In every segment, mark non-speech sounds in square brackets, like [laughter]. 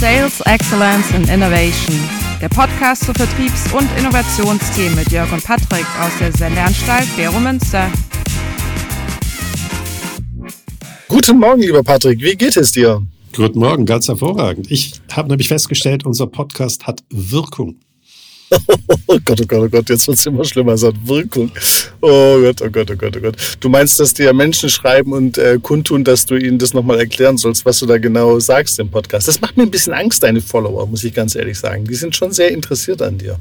Sales Excellence and Innovation, der Podcast zu Vertriebs- und Innovationsthemen mit Jörg und Patrick aus der Sendeanstalt Vero Münster. Guten Morgen, lieber Patrick. Wie geht es dir? Guten Morgen, ganz hervorragend. Ich habe nämlich festgestellt, unser Podcast hat Wirkung. Oh Gott, oh Gott, oh Gott, jetzt wird es immer schlimmer. Es hat Wirkung. Oh Gott, oh Gott, oh Gott, oh Gott. Du meinst, dass dir Menschen schreiben und äh, kundtun, dass du ihnen das nochmal erklären sollst, was du da genau sagst im Podcast. Das macht mir ein bisschen Angst, deine Follower, muss ich ganz ehrlich sagen. Die sind schon sehr interessiert an dir.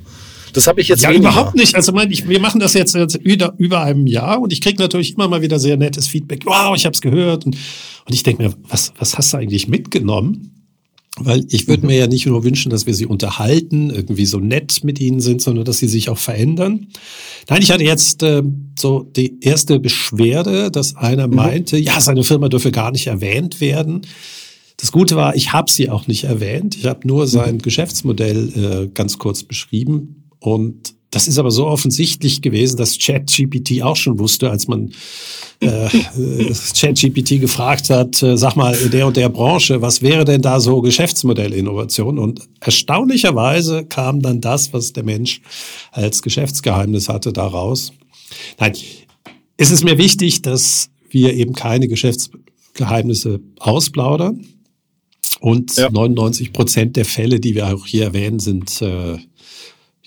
Das habe ich jetzt ja, weniger. überhaupt nicht. Also mein, ich, wir machen das jetzt, jetzt über, über einem Jahr und ich kriege natürlich immer mal wieder sehr nettes Feedback. Wow, ich habe es gehört. Und, und ich denke mir, was, was hast du eigentlich mitgenommen? Weil ich würde mir ja nicht nur wünschen, dass wir sie unterhalten, irgendwie so nett mit ihnen sind, sondern dass sie sich auch verändern. Nein, ich hatte jetzt äh, so die erste Beschwerde, dass einer mhm. meinte, ja, seine Firma dürfe gar nicht erwähnt werden. Das Gute war, ich habe sie auch nicht erwähnt. Ich habe nur sein mhm. Geschäftsmodell äh, ganz kurz beschrieben. Und das ist aber so offensichtlich gewesen, dass ChatGPT auch schon wusste, als man äh, äh ChatGPT gefragt hat, äh, sag mal, in der und der Branche, was wäre denn da so Geschäftsmodellinnovation? Und erstaunlicherweise kam dann das, was der Mensch als Geschäftsgeheimnis hatte, daraus. Nein, es ist mir wichtig, dass wir eben keine Geschäftsgeheimnisse ausplaudern. Und ja. 99 Prozent der Fälle, die wir auch hier erwähnen, sind äh,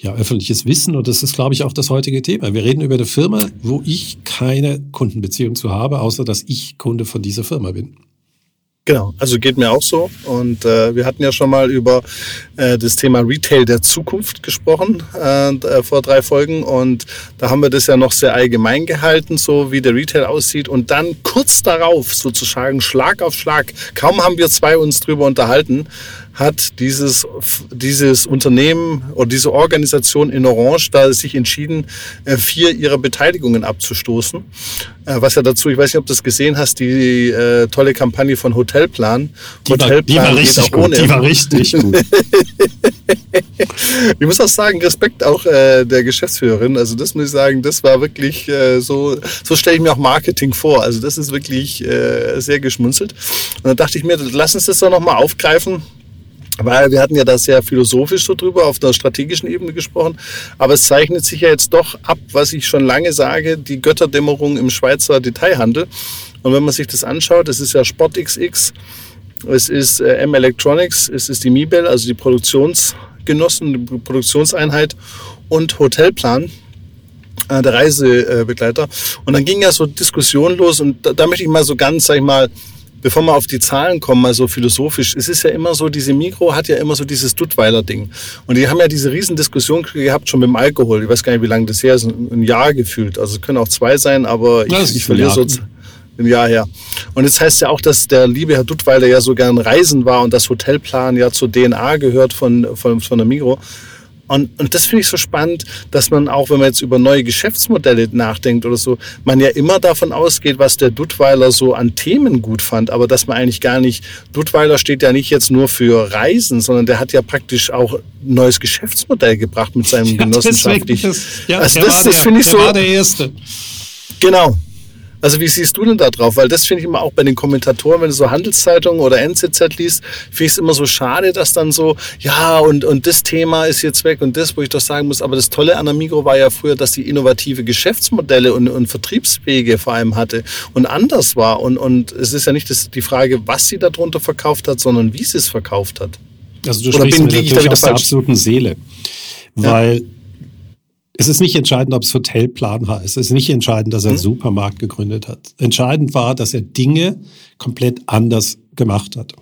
ja, öffentliches Wissen und das ist, glaube ich, auch das heutige Thema. Wir reden über eine Firma, wo ich keine Kundenbeziehung zu habe, außer dass ich Kunde von dieser Firma bin. Genau, also geht mir auch so. Und äh, wir hatten ja schon mal über äh, das Thema Retail der Zukunft gesprochen äh, äh, vor drei Folgen. Und da haben wir das ja noch sehr allgemein gehalten, so wie der Retail aussieht. Und dann kurz darauf, sozusagen Schlag auf Schlag, kaum haben wir zwei uns drüber unterhalten, hat dieses, dieses Unternehmen oder diese Organisation in Orange da sich entschieden, äh, vier ihrer Beteiligungen abzustoßen. Äh, was ja dazu, ich weiß nicht, ob du das gesehen hast, die äh, tolle Kampagne von Hotelplan. Die Hotelplan war, die war richtig gut. Die war richtig gut. [laughs] ich muss auch sagen, Respekt auch äh, der Geschäftsführerin. Also das muss ich sagen, das war wirklich äh, so, so stelle ich mir auch Marketing vor. Also das ist wirklich äh, sehr geschmunzelt. Und dann dachte ich mir, lass uns das doch nochmal aufgreifen weil wir hatten ja da sehr philosophisch so drüber, auf der strategischen Ebene gesprochen. Aber es zeichnet sich ja jetzt doch ab, was ich schon lange sage, die Götterdämmerung im Schweizer Detailhandel. Und wenn man sich das anschaut, das ist ja SportXX, es ist M Electronics, es ist die Mibel, also die Produktionsgenossen, die Produktionseinheit und Hotelplan, äh, der Reisebegleiter. Und dann ging ja so Diskussion los und da, da möchte ich mal so ganz, sag ich mal, bevor wir auf die Zahlen kommen, mal so philosophisch, es ist ja immer so, diese Mikro hat ja immer so dieses Duttweiler-Ding. Und die haben ja diese Riesendiskussion gehabt schon mit dem Alkohol. Ich weiß gar nicht, wie lange das her ist, ein Jahr gefühlt. Also es können auch zwei sein, aber ich, ich verliere so ein Jahr her. Und jetzt heißt ja auch, dass der liebe Herr Duttweiler ja so gern reisen war und das Hotelplan ja zur DNA gehört von, von, von der Migro. Und, und das finde ich so spannend, dass man auch, wenn man jetzt über neue Geschäftsmodelle nachdenkt oder so, man ja immer davon ausgeht, was der Duttweiler so an Themen gut fand, aber dass man eigentlich gar nicht, Duttweiler steht ja nicht jetzt nur für Reisen, sondern der hat ja praktisch auch ein neues Geschäftsmodell gebracht mit seinem [laughs] ja, genossenschaftlichen. Ja, also das, das finde ich so. war der Erste. Genau. Also wie siehst du denn da drauf? Weil das finde ich immer auch bei den Kommentatoren, wenn du so Handelszeitungen oder NZZ liest, finde ich es immer so schade, dass dann so, ja, und, und das Thema ist jetzt weg und das, wo ich doch sagen muss, aber das Tolle an der Migro war ja früher, dass sie innovative Geschäftsmodelle und, und Vertriebswege vor allem hatte und anders war. Und, und es ist ja nicht das, die Frage, was sie darunter verkauft hat, sondern wie sie es verkauft hat. Also du Oder sprichst bin, mir natürlich aus der absoluten Seele. Weil ja es ist nicht entscheidend, ob es Hotelplan heißt. Es ist nicht entscheidend, dass er einen mhm. Supermarkt gegründet hat. Entscheidend war, dass er Dinge komplett anders gemacht hat.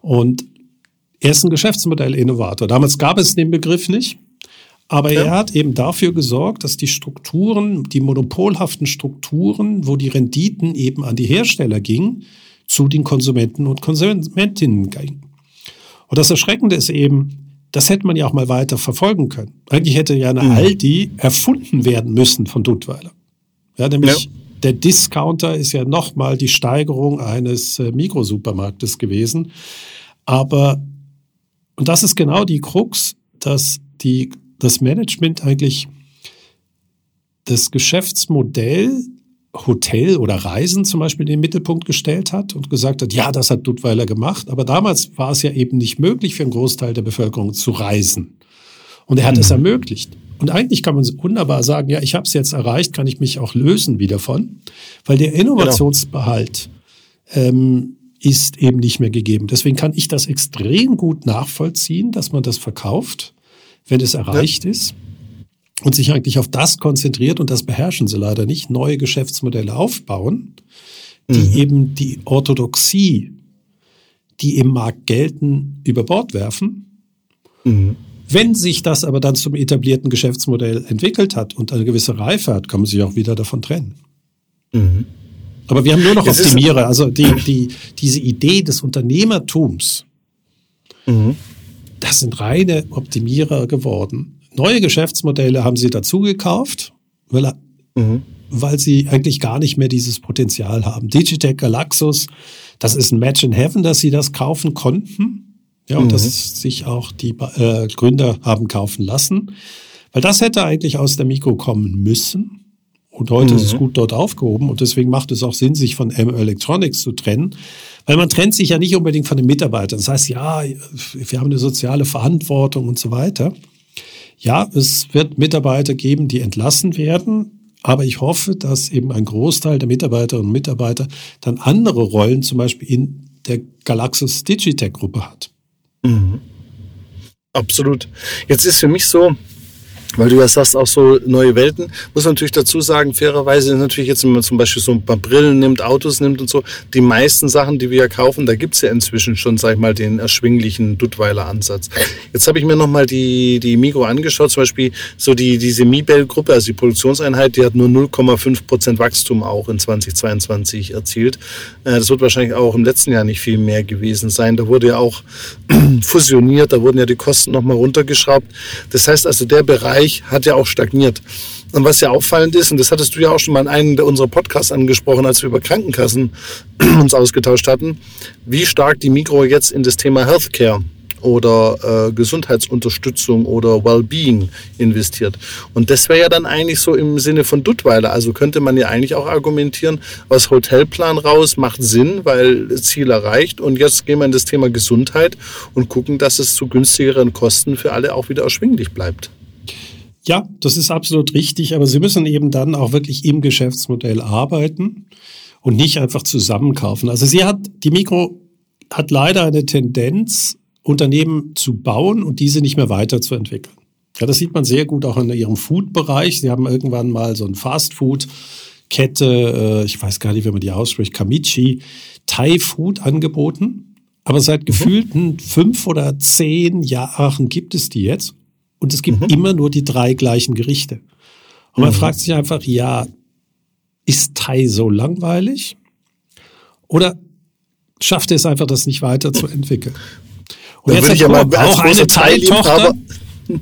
Und er ist ein Geschäftsmodellinnovator. Damals gab es den Begriff nicht. Aber ja. er hat eben dafür gesorgt, dass die Strukturen, die monopolhaften Strukturen, wo die Renditen eben an die Hersteller gingen, zu den Konsumenten und Konsumentinnen gingen. Und das Erschreckende ist eben, das hätte man ja auch mal weiter verfolgen können. Eigentlich hätte ja eine mhm. Aldi erfunden werden müssen von Duttweiler. Ja, nämlich ja. der Discounter ist ja nochmal die Steigerung eines äh, Mikrosupermarktes gewesen. Aber, und das ist genau die Krux, dass die, das Management eigentlich das Geschäftsmodell Hotel oder Reisen zum Beispiel in den Mittelpunkt gestellt hat und gesagt hat, ja, das hat Duttweiler gemacht. Aber damals war es ja eben nicht möglich für einen Großteil der Bevölkerung zu reisen. Und er hat mhm. es ermöglicht. Und eigentlich kann man wunderbar sagen, ja, ich habe es jetzt erreicht, kann ich mich auch lösen wieder von, weil der Innovationsbehalt genau. ähm, ist eben nicht mehr gegeben. Deswegen kann ich das extrem gut nachvollziehen, dass man das verkauft, wenn es erreicht ja. ist und sich eigentlich auf das konzentriert, und das beherrschen sie leider nicht, neue Geschäftsmodelle aufbauen, die mhm. eben die Orthodoxie, die im Markt gelten, über Bord werfen. Mhm. Wenn sich das aber dann zum etablierten Geschäftsmodell entwickelt hat und eine gewisse Reife hat, kann man sich auch wieder davon trennen. Mhm. Aber wir haben nur noch es Optimierer. Also die, die, diese Idee des Unternehmertums, mhm. das sind reine Optimierer geworden neue Geschäftsmodelle haben sie dazu gekauft, weil, mhm. weil sie eigentlich gar nicht mehr dieses Potenzial haben. Digitech Galaxus, das ist ein Match in Heaven, dass sie das kaufen konnten. Ja, und mhm. dass sich auch die äh, Gründer haben kaufen lassen. Weil das hätte eigentlich aus der Mikro kommen müssen. Und heute mhm. ist es mhm. gut dort aufgehoben. Und deswegen macht es auch Sinn, sich von M Electronics zu trennen. Weil man trennt sich ja nicht unbedingt von den Mitarbeitern. Das heißt, ja, wir haben eine soziale Verantwortung und so weiter. Ja, es wird Mitarbeiter geben, die entlassen werden, aber ich hoffe, dass eben ein Großteil der Mitarbeiterinnen und Mitarbeiter dann andere Rollen zum Beispiel in der Galaxus Digitech Gruppe hat. Mhm. Absolut. Jetzt ist für mich so, weil du ja sagst, auch so neue Welten, muss man natürlich dazu sagen, fairerweise natürlich jetzt, wenn man zum Beispiel so ein paar Brillen nimmt, Autos nimmt und so, die meisten Sachen, die wir ja kaufen, da gibt's ja inzwischen schon, sag ich mal, den erschwinglichen Duttweiler Ansatz. Jetzt habe ich mir nochmal die, die Migro angeschaut, zum Beispiel so die, diese Mibel-Gruppe, also die Produktionseinheit, die hat nur 0,5 Prozent Wachstum auch in 2022 erzielt. Äh, das wird wahrscheinlich auch im letzten Jahr nicht viel mehr gewesen sein. Da wurde ja auch [clears throat] fusioniert, da wurden ja die Kosten nochmal runtergeschraubt. Das heißt also, der Bereich, Bereich hat ja auch stagniert. Und was ja auffallend ist, und das hattest du ja auch schon mal in einem unserer Podcasts angesprochen, als wir über Krankenkassen [clears throat] uns ausgetauscht hatten, wie stark die Mikro jetzt in das Thema Healthcare oder äh, Gesundheitsunterstützung oder Wellbeing investiert. Und das wäre ja dann eigentlich so im Sinne von Duttweiler. Also könnte man ja eigentlich auch argumentieren, aus Hotelplan raus macht Sinn, weil Ziel erreicht. Und jetzt gehen wir in das Thema Gesundheit und gucken, dass es zu günstigeren Kosten für alle auch wieder erschwinglich bleibt. Ja, das ist absolut richtig, aber Sie müssen eben dann auch wirklich im Geschäftsmodell arbeiten und nicht einfach zusammenkaufen. Also sie hat, die Mikro hat leider eine Tendenz, Unternehmen zu bauen und diese nicht mehr weiterzuentwickeln. Ja, das sieht man sehr gut auch in ihrem Food-Bereich. Sie haben irgendwann mal so ein Fast-Food-Kette, äh, ich weiß gar nicht, wie man die ausspricht, Kamichi, Thai-Food angeboten. Aber seit mhm. gefühlten fünf oder zehn Jahren gibt es die jetzt und es gibt mhm. immer nur die drei gleichen Gerichte. Und man mhm. fragt sich einfach, ja, ist Thai so langweilig? Oder schafft es einfach, das nicht weiterzuentwickeln? [laughs] Und Dann jetzt hat Coop auch eine Thai-Tochter,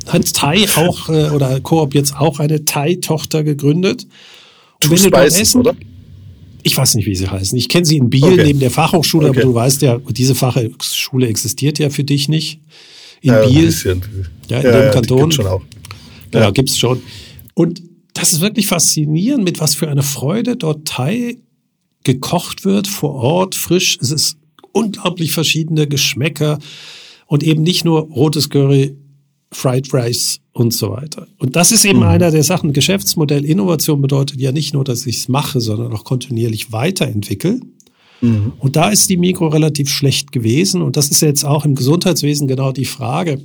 hat Thai auch, äh, oder Coop jetzt auch eine Thai-Tochter gegründet. Und wenn du Spices, essen, oder? Ich weiß nicht, wie sie heißen. Ich kenne sie in Biel okay. neben der Fachhochschule, okay. aber du weißt ja, diese Fachhochschule existiert ja für dich nicht in ja, Biel. Ja, in ja, dem Kanton. Gibt's schon auch. Ja, ja gibt's schon. Und das ist wirklich faszinierend, mit was für einer Freude dort Thai gekocht wird vor Ort, frisch. Es ist unglaublich verschiedene Geschmäcker und eben nicht nur rotes Curry, Fried Rice und so weiter. Und das ist eben mhm. einer der Sachen. Geschäftsmodell Innovation bedeutet ja nicht nur, dass ich es mache, sondern auch kontinuierlich weiterentwickle. Mhm. Und da ist die Mikro relativ schlecht gewesen. Und das ist jetzt auch im Gesundheitswesen genau die Frage.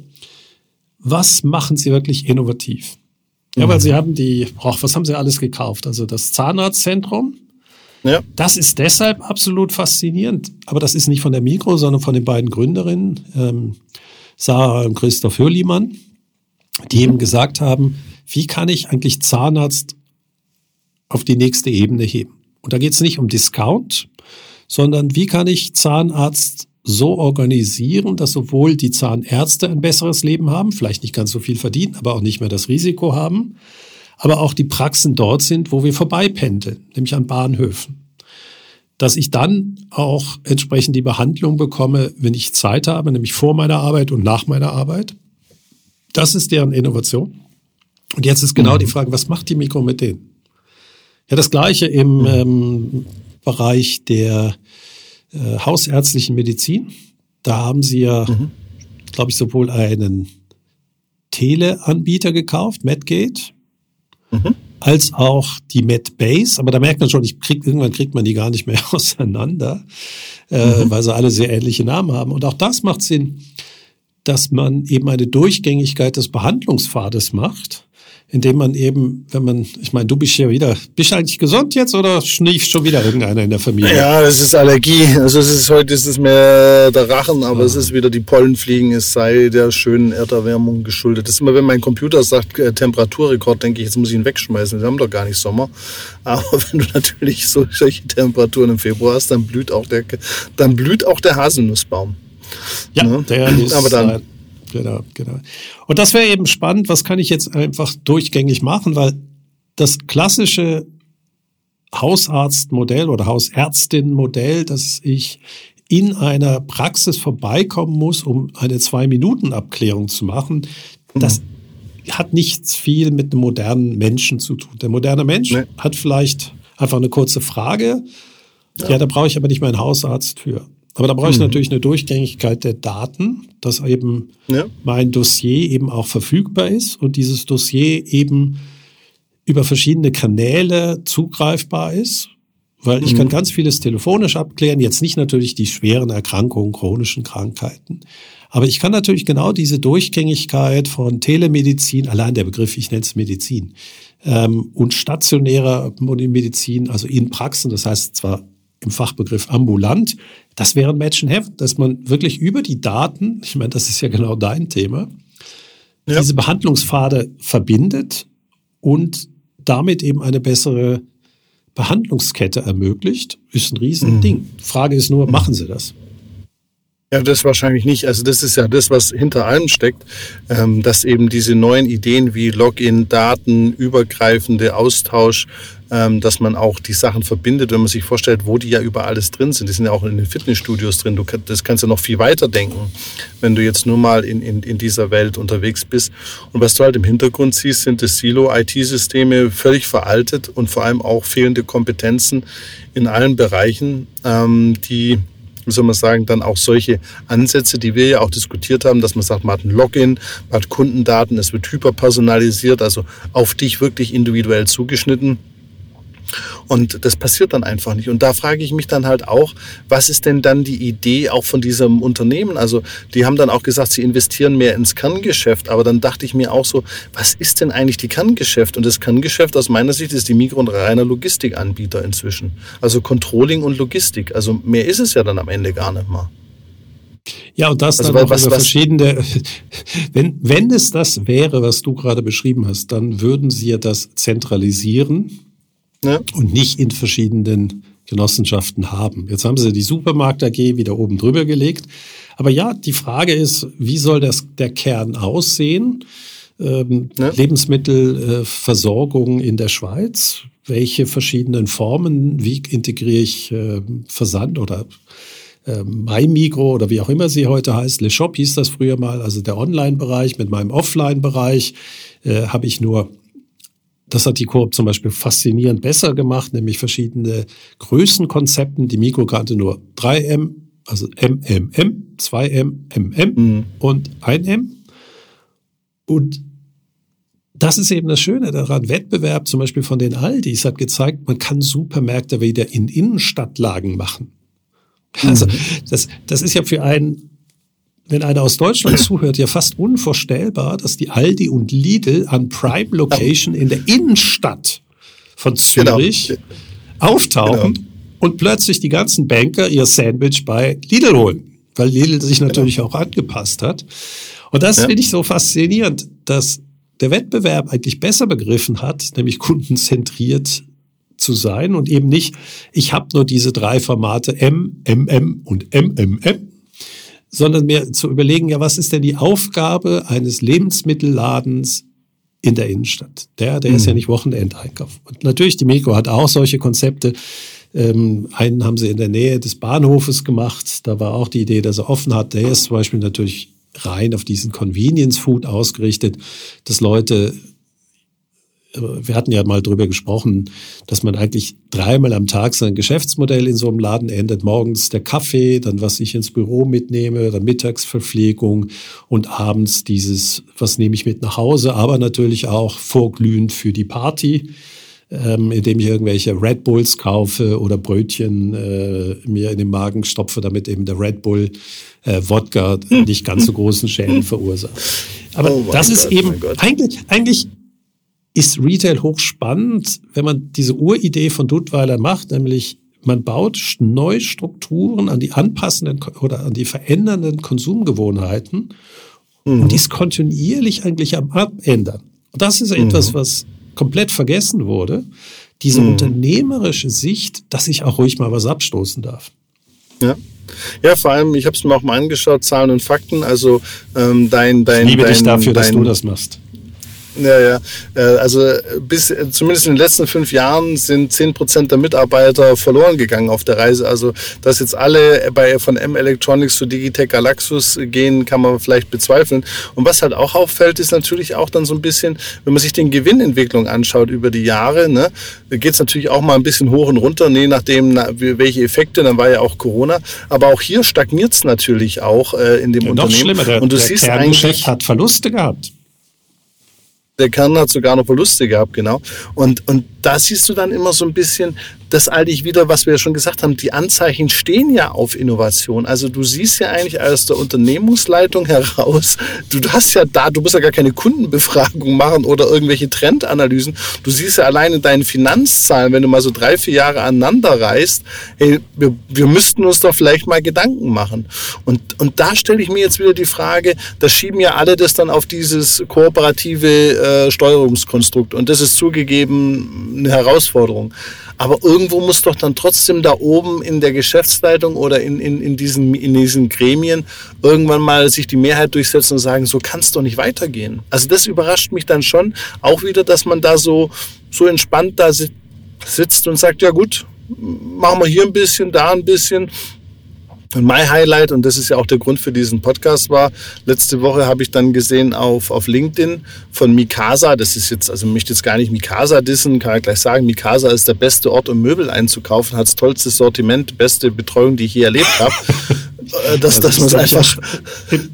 Was machen Sie wirklich innovativ? Ja, weil mhm. Sie haben die, oh, was haben Sie alles gekauft? Also das Zahnarztzentrum. Ja. Das ist deshalb absolut faszinierend. Aber das ist nicht von der Mikro, sondern von den beiden Gründerinnen, ähm, Sarah und Christoph Hürlimann, die eben gesagt haben, wie kann ich eigentlich Zahnarzt auf die nächste Ebene heben? Und da geht es nicht um Discount, sondern wie kann ich Zahnarzt so organisieren, dass sowohl die Zahnärzte ein besseres Leben haben, vielleicht nicht ganz so viel verdienen, aber auch nicht mehr das Risiko haben, aber auch die Praxen dort sind, wo wir vorbeipendeln, nämlich an Bahnhöfen. Dass ich dann auch entsprechend die Behandlung bekomme, wenn ich Zeit habe, nämlich vor meiner Arbeit und nach meiner Arbeit. Das ist deren Innovation. Und jetzt ist genau mhm. die Frage, was macht die Mikro mit denen? Ja, das gleiche im mhm. ähm, Bereich der äh, hausärztlichen Medizin. Da haben sie ja, mhm. glaube ich, sowohl einen Teleanbieter gekauft, Medgate, mhm. als auch die Medbase. Aber da merkt man schon, ich krieg, irgendwann kriegt man die gar nicht mehr [laughs] auseinander, äh, mhm. weil sie alle sehr ähnliche Namen haben. Und auch das macht Sinn, dass man eben eine Durchgängigkeit des Behandlungspfades macht indem man eben, wenn man, ich meine, du bist ja wieder, bist du eigentlich gesund jetzt oder schnieft schon wieder irgendeiner in der Familie? Ja, das ist Allergie. Also es ist heute ist es mehr der Rachen, aber ah. es ist wieder die Pollenfliegen, es sei der schönen Erderwärmung geschuldet. Das ist immer, wenn mein Computer sagt äh, Temperaturrekord, denke ich, jetzt muss ich ihn wegschmeißen. Wir haben doch gar nicht Sommer. Aber [laughs] wenn du natürlich so, solche Temperaturen im Februar hast, dann blüht auch der, dann blüht auch der Haselnussbaum. Ja, ne? der ist aber dann, Genau, genau. Und das wäre eben spannend, was kann ich jetzt einfach durchgängig machen, weil das klassische Hausarztmodell oder Hausärztin-Modell, dass ich in einer Praxis vorbeikommen muss, um eine Zwei-Minuten-Abklärung zu machen, das hat nichts viel mit einem modernen Menschen zu tun. Der moderne Mensch nee. hat vielleicht einfach eine kurze Frage. Ja, ja da brauche ich aber nicht meinen Hausarzt für. Aber da brauche ich mhm. natürlich eine Durchgängigkeit der Daten, dass eben ja. mein Dossier eben auch verfügbar ist und dieses Dossier eben über verschiedene Kanäle zugreifbar ist, weil ich mhm. kann ganz vieles telefonisch abklären, jetzt nicht natürlich die schweren Erkrankungen, chronischen Krankheiten. Aber ich kann natürlich genau diese Durchgängigkeit von Telemedizin, allein der Begriff, ich nenne es Medizin, ähm, und stationärer Medizin, also in Praxen, das heißt zwar im Fachbegriff ambulant. Das wäre ein Heaven, dass man wirklich über die Daten, ich meine, das ist ja genau dein Thema, ja. diese Behandlungspfade verbindet und damit eben eine bessere Behandlungskette ermöglicht, ist ein Riesending. Mhm. Frage ist nur, machen sie das? Ja, das wahrscheinlich nicht. Also das ist ja das, was hinter allem steckt, ähm, dass eben diese neuen Ideen wie Login, Daten, übergreifende Austausch, dass man auch die Sachen verbindet, wenn man sich vorstellt, wo die ja über alles drin sind. Die sind ja auch in den Fitnessstudios drin. Du, das kannst du noch viel weiter denken, wenn du jetzt nur mal in, in, in dieser Welt unterwegs bist. Und was du halt im Hintergrund siehst, sind das Silo-IT-Systeme völlig veraltet und vor allem auch fehlende Kompetenzen in allen Bereichen, ähm, die wie soll man sagen, dann auch solche Ansätze, die wir ja auch diskutiert haben, dass man sagt, man hat ein Login, man hat Kundendaten, es wird hyperpersonalisiert, also auf dich wirklich individuell zugeschnitten. Und das passiert dann einfach nicht. Und da frage ich mich dann halt auch, was ist denn dann die Idee auch von diesem Unternehmen? Also die haben dann auch gesagt, sie investieren mehr ins Kerngeschäft. Aber dann dachte ich mir auch so, was ist denn eigentlich die Kerngeschäft? Und das Kerngeschäft aus meiner Sicht ist die Mikro- und reiner Logistikanbieter inzwischen. Also Controlling und Logistik. Also mehr ist es ja dann am Ende gar nicht mal. Ja, und das also, dann was, über was, verschiedene, [laughs] wenn, wenn es das wäre, was du gerade beschrieben hast, dann würden sie ja das zentralisieren ja. und nicht in verschiedenen Genossenschaften haben. Jetzt haben sie die Supermarkt AG wieder oben drüber gelegt. Aber ja, die Frage ist, wie soll das, der Kern aussehen? Ähm, ja. Lebensmittelversorgung äh, in der Schweiz. Welche verschiedenen Formen, wie integriere ich äh, Versand oder äh, MyMigro oder wie auch immer sie heute heißt. Le Shop hieß das früher mal, also der Online-Bereich. Mit meinem Offline-Bereich äh, habe ich nur das hat die Coop zum Beispiel faszinierend besser gemacht, nämlich verschiedene Größenkonzepten. Die Mikro kannte nur 3M, also MMM, 2M, MM mhm. und 1M. Und das ist eben das Schöne daran. Wettbewerb zum Beispiel von den Aldis hat gezeigt, man kann Supermärkte wieder in Innenstadtlagen machen. Also mhm. das, das ist ja für einen wenn einer aus Deutschland zuhört, ja fast unvorstellbar, dass die Aldi und Lidl an Prime Location in der Innenstadt von Zürich genau. auftauchen genau. und plötzlich die ganzen Banker ihr Sandwich bei Lidl holen, weil Lidl sich genau. natürlich genau. auch angepasst hat. Und das ja. finde ich so faszinierend, dass der Wettbewerb eigentlich besser begriffen hat, nämlich kundenzentriert zu sein und eben nicht, ich habe nur diese drei Formate M, MM und MMM sondern mehr zu überlegen, ja, was ist denn die Aufgabe eines Lebensmittelladens in der Innenstadt? Der, der mhm. ist ja mhm. nicht Wochenendeinkauf. Und natürlich, die Mikro hat auch solche Konzepte. Ähm, einen haben sie in der Nähe des Bahnhofes gemacht. Da war auch die Idee, dass er offen hat. Der ist zum Beispiel natürlich rein auf diesen Convenience Food ausgerichtet, dass Leute wir hatten ja mal drüber gesprochen, dass man eigentlich dreimal am Tag sein Geschäftsmodell in so einem Laden endet. Morgens der Kaffee, dann was ich ins Büro mitnehme, dann Mittagsverpflegung und abends dieses, was nehme ich mit nach Hause, aber natürlich auch vorglühend für die Party, ähm, indem ich irgendwelche Red Bulls kaufe oder Brötchen äh, mir in den Magen stopfe, damit eben der Red Bull äh, Wodka [laughs] nicht ganz so großen Schäden verursacht. Aber oh das ist Gott, eben eigentlich, eigentlich ist Retail hochspannend, wenn man diese Uridee von Duttweiler macht, nämlich man baut neue Strukturen an die anpassenden oder an die verändernden Konsumgewohnheiten mhm. und ist kontinuierlich eigentlich am Abändern. Und das ist etwas, mhm. was komplett vergessen wurde. Diese mhm. unternehmerische Sicht, dass ich auch ruhig mal was abstoßen darf. Ja. Ja, vor allem, ich habe es mir auch mal angeschaut, Zahlen und Fakten. Also ähm, dein, dein, ich liebe dein, dich dafür, dein, dass du das machst. Ja, ja. Äh, also bis zumindest in den letzten fünf Jahren sind zehn Prozent der Mitarbeiter verloren gegangen auf der Reise. Also dass jetzt alle bei von M Electronics zu Digitech Galaxus gehen, kann man vielleicht bezweifeln. Und was halt auch auffällt, ist natürlich auch dann so ein bisschen, wenn man sich den Gewinnentwicklung anschaut über die Jahre, ne, geht es natürlich auch mal ein bisschen hoch und runter, je nachdem, welche Effekte. Dann war ja auch Corona. Aber auch hier stagniert es natürlich auch äh, in dem ja, Unternehmen. Noch schlimmer, der, und du der siehst eigentlich hat Verluste gehabt. Der Kern hat sogar noch Verluste gehabt, genau. Und, und da siehst du dann immer so ein bisschen, das eigentlich wieder, was wir ja schon gesagt haben, die Anzeichen stehen ja auf Innovation. Also du siehst ja eigentlich aus der Unternehmungsleitung heraus, du hast ja da, du musst ja gar keine Kundenbefragung machen oder irgendwelche Trendanalysen. Du siehst ja allein in deinen Finanzzahlen, wenn du mal so drei, vier Jahre aneinander reist, hey, wir, wir müssten uns doch vielleicht mal Gedanken machen. Und, und da stelle ich mir jetzt wieder die Frage, da schieben ja alle das dann auf dieses kooperative äh, Steuerungskonstrukt. Und das ist zugegeben eine Herausforderung. Aber irgendwo muss doch dann trotzdem da oben in der Geschäftsleitung oder in, in, in, diesen, in diesen Gremien irgendwann mal sich die Mehrheit durchsetzen und sagen, so kann es doch nicht weitergehen. Also das überrascht mich dann schon auch wieder, dass man da so, so entspannt da sitzt und sagt, ja gut, machen wir hier ein bisschen, da ein bisschen. Und mein Highlight, und das ist ja auch der Grund für diesen Podcast, war, letzte Woche habe ich dann gesehen auf, auf LinkedIn von Mikasa, das ist jetzt, also ich möchte jetzt gar nicht Mikasa dissen, kann ich gleich sagen, Mikasa ist der beste Ort, um Möbel einzukaufen, hat das tollste Sortiment, beste Betreuung, die ich je erlebt habe. [laughs] Äh, dass, das dass man einfach [laughs]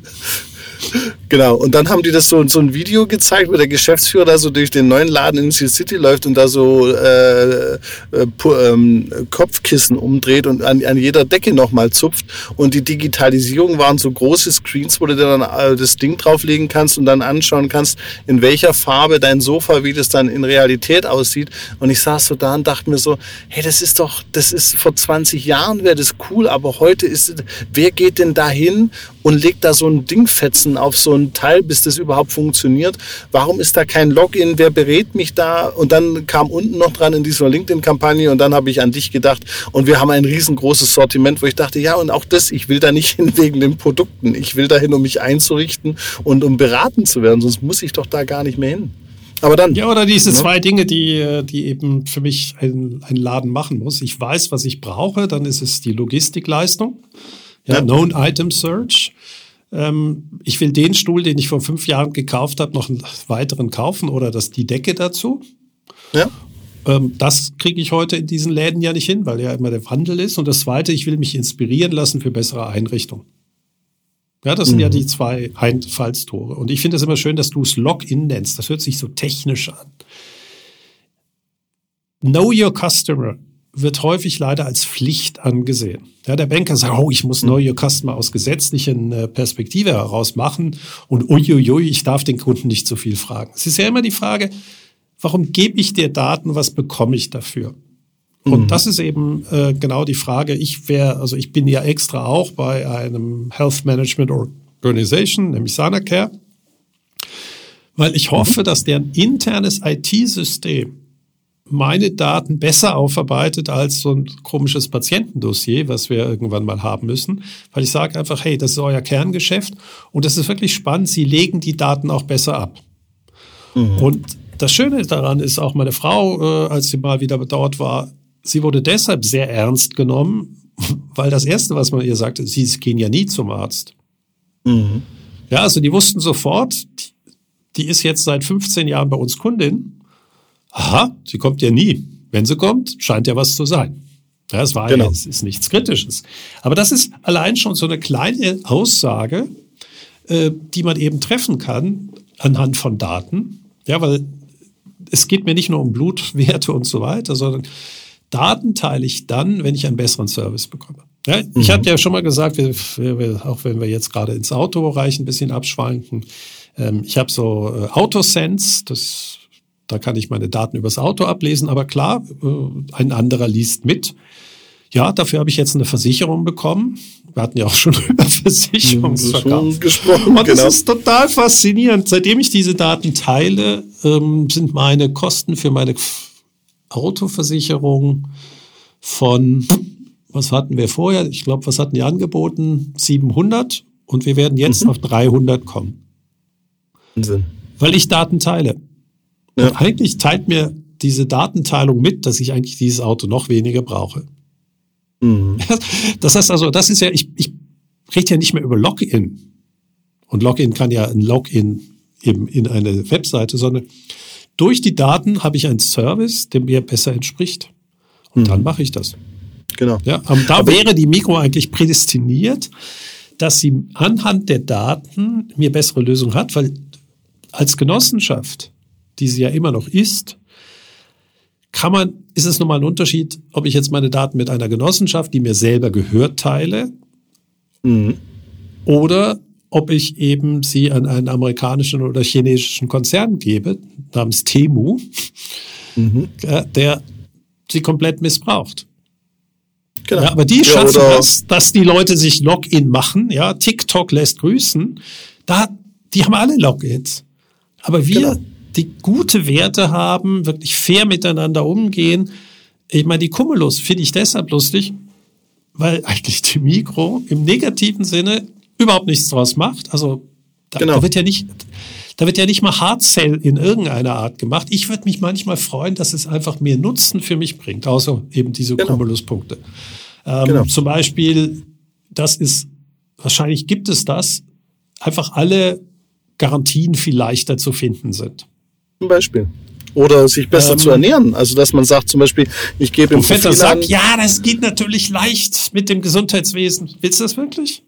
Genau, und dann haben die das so, so ein Video gezeigt, wo der Geschäftsführer da so durch den neuen Laden in Steel City läuft und da so äh, äh, ähm, Kopfkissen umdreht und an, an jeder Decke nochmal zupft. Und die Digitalisierung waren so große Screens, wo du dann äh, das Ding drauflegen kannst und dann anschauen kannst, in welcher Farbe dein Sofa, wie das dann in Realität aussieht. Und ich saß so da und dachte mir so, hey, das ist doch, das ist vor 20 Jahren wäre das cool, aber heute ist, wer geht denn dahin und legt da so ein Dingfetzen auf so ein Teil, bis das überhaupt funktioniert. Warum ist da kein Login? Wer berät mich da? Und dann kam unten noch dran in dieser LinkedIn-Kampagne und dann habe ich an dich gedacht und wir haben ein riesengroßes Sortiment, wo ich dachte, ja und auch das, ich will da nicht [laughs] hin wegen den Produkten. Ich will dahin, um mich einzurichten und um beraten zu werden, sonst muss ich doch da gar nicht mehr hin. Aber dann. Ja, oder diese zwei Dinge, die, die eben für mich ein, ein Laden machen muss. Ich weiß, was ich brauche, dann ist es die Logistikleistung. Ja, ja. Known Item Search. Ähm, ich will den Stuhl, den ich vor fünf Jahren gekauft habe, noch einen weiteren kaufen oder das, die Decke dazu. Ja. Ähm, das kriege ich heute in diesen Läden ja nicht hin, weil ja immer der Wandel ist. Und das Zweite, ich will mich inspirieren lassen für bessere Einrichtungen. Ja, das sind mhm. ja die zwei Einfallstore. Und ich finde es immer schön, dass du es Login nennst. Das hört sich so technisch an. Know your customer wird häufig leider als Pflicht angesehen. Ja, der Banker sagt, oh, ich muss neue Customer aus gesetzlichen äh, Perspektive heraus machen und uiuiui, ich darf den Kunden nicht so viel fragen. Es ist ja immer die Frage, warum gebe ich dir Daten, was bekomme ich dafür? Und mhm. das ist eben äh, genau die Frage. Ich wäre, also ich bin ja extra auch bei einem Health Management Organization, nämlich Sanacare, weil ich hoffe, mhm. dass deren internes IT-System meine Daten besser aufarbeitet als so ein komisches Patientendossier, was wir irgendwann mal haben müssen, weil ich sage einfach, hey, das ist euer Kerngeschäft und das ist wirklich spannend, Sie legen die Daten auch besser ab. Mhm. Und das Schöne daran ist auch meine Frau, äh, als sie mal wieder dort war, sie wurde deshalb sehr ernst genommen, [laughs] weil das Erste, was man ihr sagte, sie gehen ja nie zum Arzt. Mhm. Ja, also die wussten sofort, die ist jetzt seit 15 Jahren bei uns Kundin aha, sie kommt ja nie. Wenn sie kommt, scheint ja was zu sein. Ja, es war Genau. ja, es ist nichts Kritisches. Aber das ist allein schon so eine kleine Aussage, äh, die man eben treffen kann anhand von Daten. Ja, weil es geht mir nicht nur um Blutwerte und so weiter, sondern Daten teile ich dann, wenn ich einen besseren Service bekomme. Ja, ich hatte ja schon mal gesagt, wir, wir, auch wenn wir jetzt gerade ins Autobereich ein bisschen abschwanken, ähm, ich habe so äh, Autosense, das, da kann ich meine Daten übers Auto ablesen, aber klar, äh, ein anderer liest mit. Ja, dafür habe ich jetzt eine Versicherung bekommen. Wir hatten ja auch schon [laughs] über Versicherungsverkauf. Schon gesprochen, Und genau. das ist total faszinierend. Seitdem ich diese Daten teile, ähm, sind meine Kosten für meine Autoversicherung von, was hatten wir vorher? Ich glaube, was hatten die angeboten? 700 und wir werden jetzt Mhm. auf 300 kommen, Wahnsinn. weil ich Daten teile. Ja. Eigentlich teilt mir diese Datenteilung mit, dass ich eigentlich dieses Auto noch weniger brauche. Mhm. [laughs] Das heißt also, das ist ja, ich, ich rede ja nicht mehr über Login. Und Login kann ja ein Login eben in eine Webseite, sondern durch die Daten habe ich einen Service, der mir besser entspricht. Und dann mache ich das. Genau. Ja, da wäre die Mikro eigentlich prädestiniert, dass sie anhand der Daten mir bessere Lösungen hat, weil als Genossenschaft, die sie ja immer noch ist, kann man, ist es nochmal ein Unterschied, ob ich jetzt meine Daten mit einer Genossenschaft, die mir selber gehört, teile, Mhm. oder ob ich eben sie an einen amerikanischen oder chinesischen Konzern gebe, namens Temu, äh, der sie komplett missbraucht. Genau. Ja, aber die schaffen das, dass die Leute sich Login machen. Ja, TikTok lässt grüßen. Da, die haben alle Logins. Aber wir, Genau. Die gute Werte haben, wirklich fair miteinander umgehen. Ich meine, die Cumulus finde ich deshalb lustig, weil eigentlich die Mikro im negativen Sinne überhaupt nichts draus macht. Also da, Genau. da wird ja nicht, da wird ja nicht mal Hard Sell in irgendeiner Art gemacht. Ich würde mich manchmal freuen, dass es einfach mehr Nutzen für mich bringt, außer eben diese Genau. Cumulus-Punkte. Ähm, Genau. Zum Beispiel, das ist, wahrscheinlich gibt es das, einfach alle Garantien viel leichter zu finden sind. Zum Beispiel. Oder sich besser Ähm, zu ernähren. Also, dass man sagt, zum Beispiel, ich gebe im an, Sack, ja, das geht natürlich leicht mit dem Gesundheitswesen. Willst du das wirklich?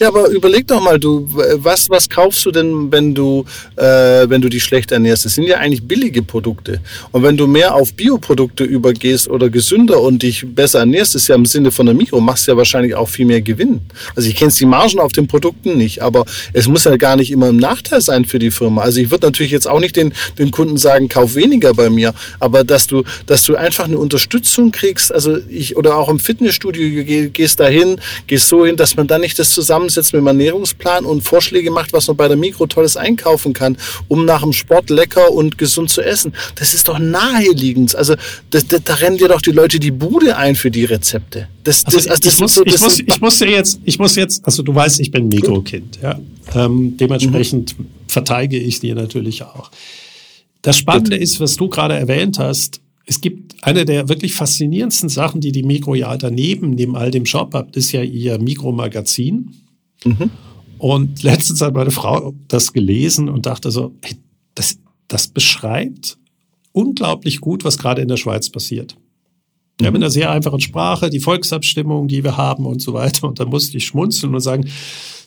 Ja, aber überleg doch mal, du, was, was kaufst du denn, wenn du, äh, wenn du dich schlecht ernährst? Das sind ja eigentlich billige Produkte. Und wenn du mehr auf Bioprodukte übergehst oder gesünder und dich besser ernährst, ist ja im Sinne von der Mikro, machst du ja wahrscheinlich auch viel mehr Gewinn. Also ich kenne die Margen auf den Produkten nicht, aber es muss ja gar nicht immer ein Nachteil sein für die Firma. Also ich würde natürlich jetzt auch nicht den, den Kunden sagen, kauf weniger bei mir, aber dass du, dass du einfach eine Unterstützung kriegst, also ich, oder auch im Fitnessstudio geh, gehst dahin, gehst so hin, dass man dann nicht das zusammensetzt mit dem Ernährungsplan und Vorschläge macht, was man bei der Mikro tolles einkaufen kann, um nach dem Sport lecker und gesund zu essen. Das ist doch naheliegend. Also das, das, da rennen dir doch die Leute die Bude ein für die Rezepte. Das, Also, also ich, muss, sind so- ich, das muss, sind- ich muss ja jetzt, ich muss jetzt, also du weißt, ich bin Mikrokind, ja. Ähm, dementsprechend Mhm. verteidige ich dir natürlich auch. Das Spannende ist, was du gerade erwähnt hast, es gibt eine der wirklich faszinierendsten Sachen, die die Mikro ja daneben, neben all dem Shop hat, ist ja ihr Mikromagazin. Und letztens hat meine Frau das gelesen und dachte so, hey, das, das beschreibt unglaublich gut, was gerade in der Schweiz passiert. Ja, mit einer sehr einfachen Sprache, die Volksabstimmung, die wir haben und so weiter. Und da musste ich schmunzeln und sagen,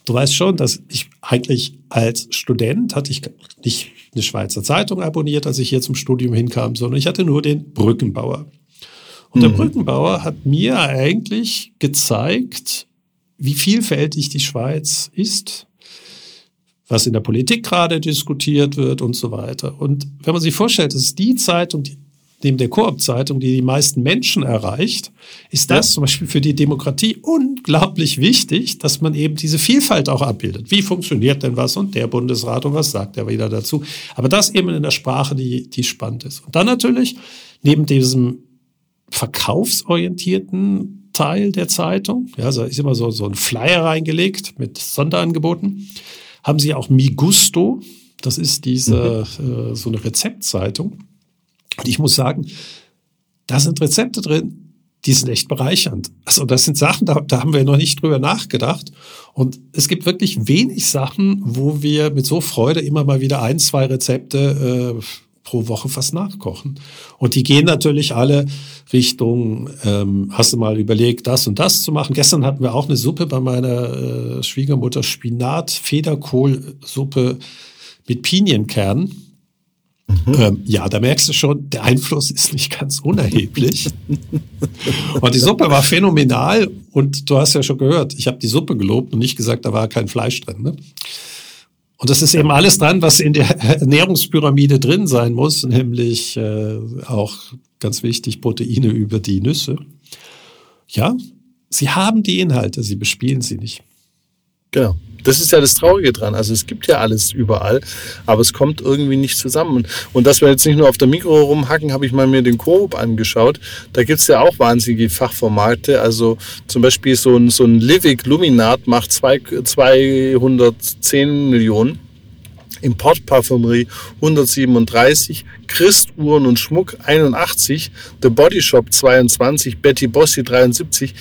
du weißt schon, dass ich eigentlich als Student hatte ich nicht eine Schweizer Zeitung abonniert, als ich hier zum Studium hinkam, sondern ich hatte nur den Brückenbauer. Und der Brückenbauer hat mir eigentlich gezeigt, wie vielfältig die Schweiz ist, was in der Politik gerade diskutiert wird und so weiter. Und wenn man sich vorstellt, das ist die Zeitung, die, neben der Koop-Zeitung, die die meisten Menschen erreicht, ist das Ja. zum Beispiel für die Demokratie unglaublich wichtig, dass man eben diese Vielfalt auch abbildet. Wie funktioniert denn was und der Bundesrat und was sagt er wieder dazu? Aber das eben in der Sprache, die, die spannend ist. Und dann natürlich neben diesem verkaufsorientierten Teil der Zeitung, ja, da ist immer so, so ein Flyer reingelegt mit Sonderangeboten, haben sie auch Mi Gusto, das ist diese, äh, so eine Rezeptzeitung. Und ich muss sagen, da sind Rezepte drin, die sind echt bereichernd. Also das sind Sachen, da, da haben wir noch nicht drüber nachgedacht. Und es gibt wirklich wenig Sachen, wo wir mit so Freude immer mal wieder ein, zwei Rezepte äh, pro Woche was nachkochen. Und die gehen natürlich alle Richtung, ähm, hast du mal überlegt, das und das zu machen. Gestern hatten wir auch eine Suppe bei meiner äh, Schwiegermutter, Spinat, Federkohlsuppe mit Pinienkernen. Mhm. Ähm, ja, da merkst du schon, der Einfluss ist nicht ganz unerheblich. [laughs] und die Suppe war phänomenal. Und du hast ja schon gehört, ich habe die Suppe gelobt und nicht gesagt, da war kein Fleisch drin. Ne? Und das ist eben alles dran, was in der [laughs] Ernährungspyramide drin sein muss, nämlich äh, auch ganz wichtig Proteine über die Nüsse. Ja, sie haben die Inhalte, sie bespielen sie nicht. Genau. Das ist ja das Traurige dran. Also es gibt ja alles überall, aber es kommt irgendwie nicht zusammen. Und dass wir jetzt nicht nur auf der Mikro rumhacken, habe ich mal mir den Coop angeschaut. Da gibt es ja auch wahnsinnige Fachformate. Also zum Beispiel so ein, so ein Livig Luminat macht zwei, 210 Millionen. Importparfümerie 137, Christuhren und Schmuck 81, The Body Shop 22, Betty Bossi 73.